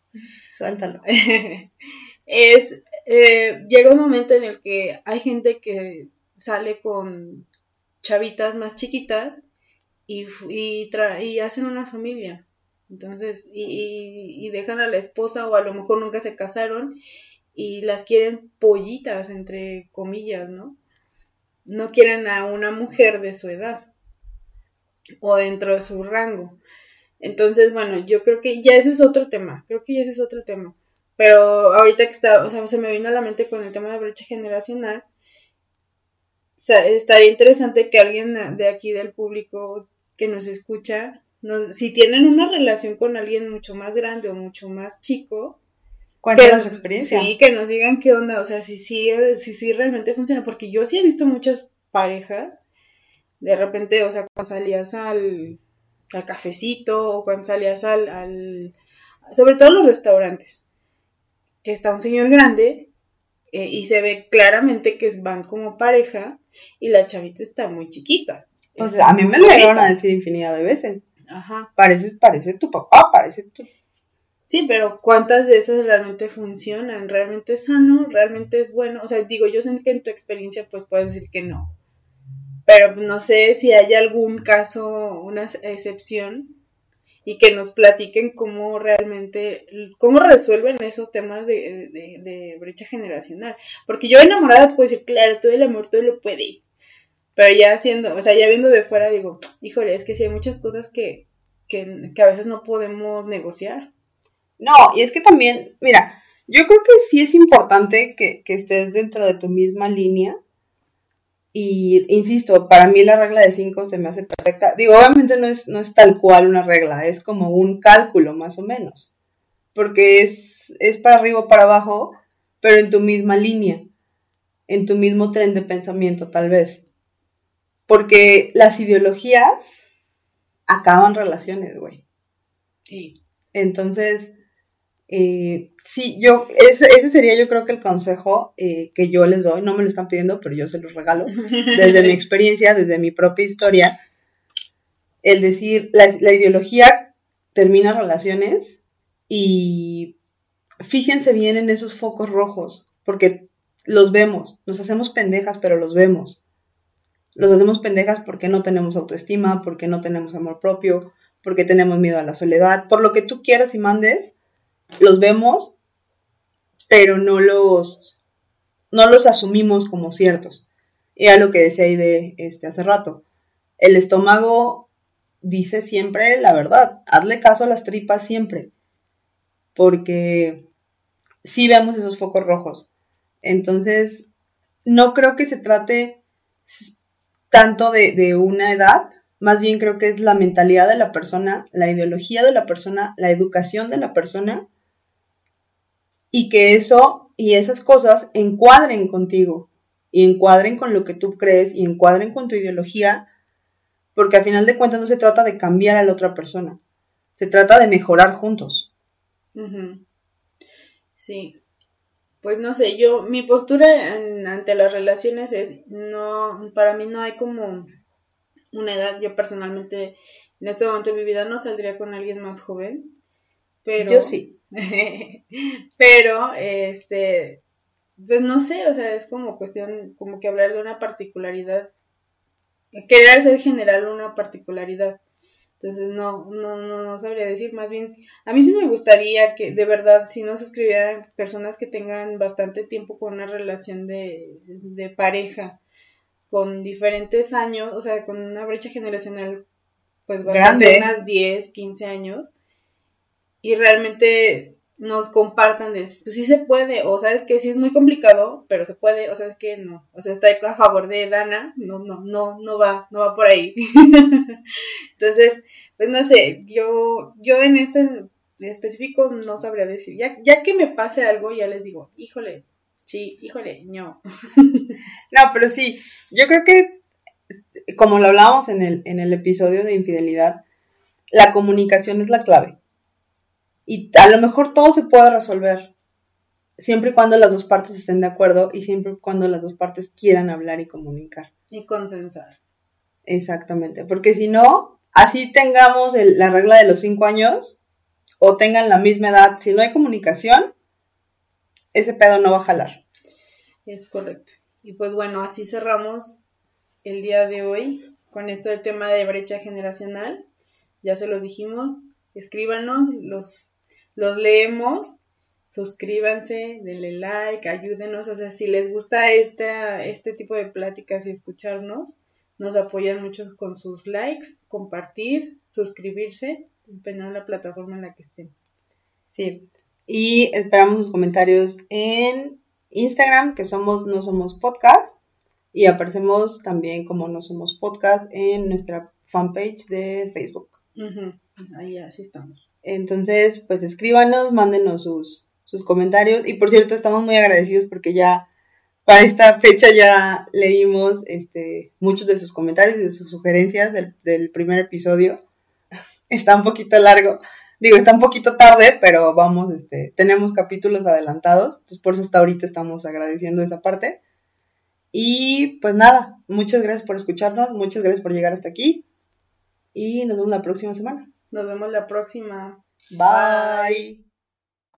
Suéltalo. es, eh, llega un momento en el que hay gente que sale con chavitas más chiquitas y, y, y hacen una familia. Entonces, y, y, dejan a la esposa o a lo mejor nunca se casaron y las quieren pollitas, entre comillas, ¿no? No quieren a una mujer de su edad o dentro de su rango. Entonces, bueno, yo creo que ya ese es otro tema, creo que ya ese es otro tema. Pero ahorita que está, o sea, se me vino a la mente con el tema de brecha generacional, estaría interesante que alguien de aquí del público que nos escucha si tienen una relación con alguien mucho más grande o mucho más chico, Cuéntanos su experiencia. Sí, que nos digan qué onda, o sea, si sí si, si, realmente funciona, porque yo sí he visto muchas parejas, de repente, o sea, cuando salías al, al cafecito o cuando salías al, al, sobre todo en los restaurantes, que está un señor grande eh, y se ve claramente que van como pareja y la chavita está muy chiquita. Pues a mí me lo llegaron a decir infinidad de veces. Ajá. Parece, parece tu papá, parece tu... Sí, pero ¿cuántas de esas realmente funcionan? ¿Realmente es sano? ¿Realmente es bueno? O sea, digo, yo sé que en tu experiencia pues puedes decir que no. Pero no sé si hay algún caso, una excepción, y que nos platiquen cómo realmente, cómo resuelven esos temas de, de, brecha generacional. Porque yo enamorada puedo decir, claro, todo el amor todo lo puede. Pero ya haciendo, o sea, ya viendo de fuera digo, híjole, es que sí hay muchas cosas que, que, a veces no podemos negociar. No, y es que también, mira, yo creo que sí es importante que, estés dentro de tu misma línea. Y insisto, para mí la regla de 5 se me hace perfecta. Digo, obviamente no es, no es tal cual una regla, es como un cálculo más o menos. Porque es, es para arriba o para abajo, pero en tu misma línea, en tu mismo tren de pensamiento tal vez. Porque las ideologías acaban relaciones, güey. Sí. Entonces, eh, sí, yo, ese, ese, sería yo creo que el consejo eh, que yo les doy, no me lo están pidiendo, pero yo se los regalo, desde mi experiencia, desde mi propia historia, el decir, la, la ideología termina relaciones y fíjense bien en esos focos rojos, porque los vemos, nos hacemos pendejas, pero los vemos los hacemos pendejas porque no tenemos autoestima, porque no tenemos amor propio, porque tenemos miedo a la soledad, por lo que tú quieras y mandes, los vemos, pero no los, no los asumimos como ciertos. Y a lo que decía ahí de este hace rato. El estómago dice siempre la verdad. Hazle caso a las tripas siempre. Porque sí vemos esos focos rojos. Entonces, no creo que se trate tanto de, de una edad, más bien creo que es la mentalidad de la persona, la ideología de la persona, la educación de la persona, y que eso y esas cosas encuadren contigo, y encuadren con lo que tú crees, y encuadren con tu ideología, porque al final de cuentas no se trata de cambiar a la otra persona, se trata de mejorar juntos. Sí, pues no sé, yo, mi postura ante las relaciones es, no, para mí no hay como una edad, yo personalmente en este momento de mi vida no saldría con alguien más joven, pero... Yo sí. pero, este, pues no sé, o sea, es como cuestión, como que hablar de una particularidad, querer ser general una particularidad. Entonces, no, no, no, no sabría decir, más bien, a mí sí me gustaría que de verdad, si no se escribieran personas que tengan bastante tiempo con una relación de, de pareja, con diferentes años, o sea, con una brecha generacional, pues bastante, Grande. unas 10, 15 años, y realmente nos compartan de, pues sí se puede, o sabes que sí es muy complicado, pero se puede, o sabes que no, o sea, estoy a favor de Dana, no, no, no, no va, no va por ahí. Entonces, pues no sé, yo, yo en este específico no sabría decir, ya, ya que me pase algo, ya les digo, híjole, sí, híjole, no. no, pero sí, yo creo que, como lo hablábamos en el, en el episodio de infidelidad, la comunicación es la clave. Y a lo mejor todo se puede resolver, siempre y cuando las dos partes estén de acuerdo y siempre y cuando las dos partes quieran hablar y comunicar. Y consensar. Exactamente, porque si no, así tengamos la regla de los cinco años o tengan la misma edad, si no hay comunicación, ese pedo no va a jalar. Es correcto. Y pues bueno, así cerramos el día de hoy con esto del tema de brecha generacional. Ya se los dijimos, escríbanos, los los leemos. Suscríbanse, denle like, ayúdenos. O sea, si les gusta esta, este tipo de pláticas y escucharnos, nos apoyan mucho con sus likes, compartir, suscribirse, dependiendo de la plataforma en la que estén. Sí, y esperamos sus comentarios en Instagram, que somos No Somos Podcast, y aparecemos también como No Somos Podcast en nuestra fanpage de Facebook. Ahí así estamos. Entonces, pues escríbanos, mándenos sus, sus comentarios. Y por cierto, estamos muy agradecidos porque ya para esta fecha ya leímos este, muchos de sus comentarios y de sus sugerencias del, primer episodio. está un poquito largo. Digo, está un poquito tarde, pero vamos, este, tenemos capítulos adelantados. Entonces, por eso hasta ahorita estamos agradeciendo esa parte. Y pues nada, muchas gracias por escucharnos, muchas gracias por llegar hasta aquí. Y nos vemos la próxima semana. Nos vemos la próxima. Bye.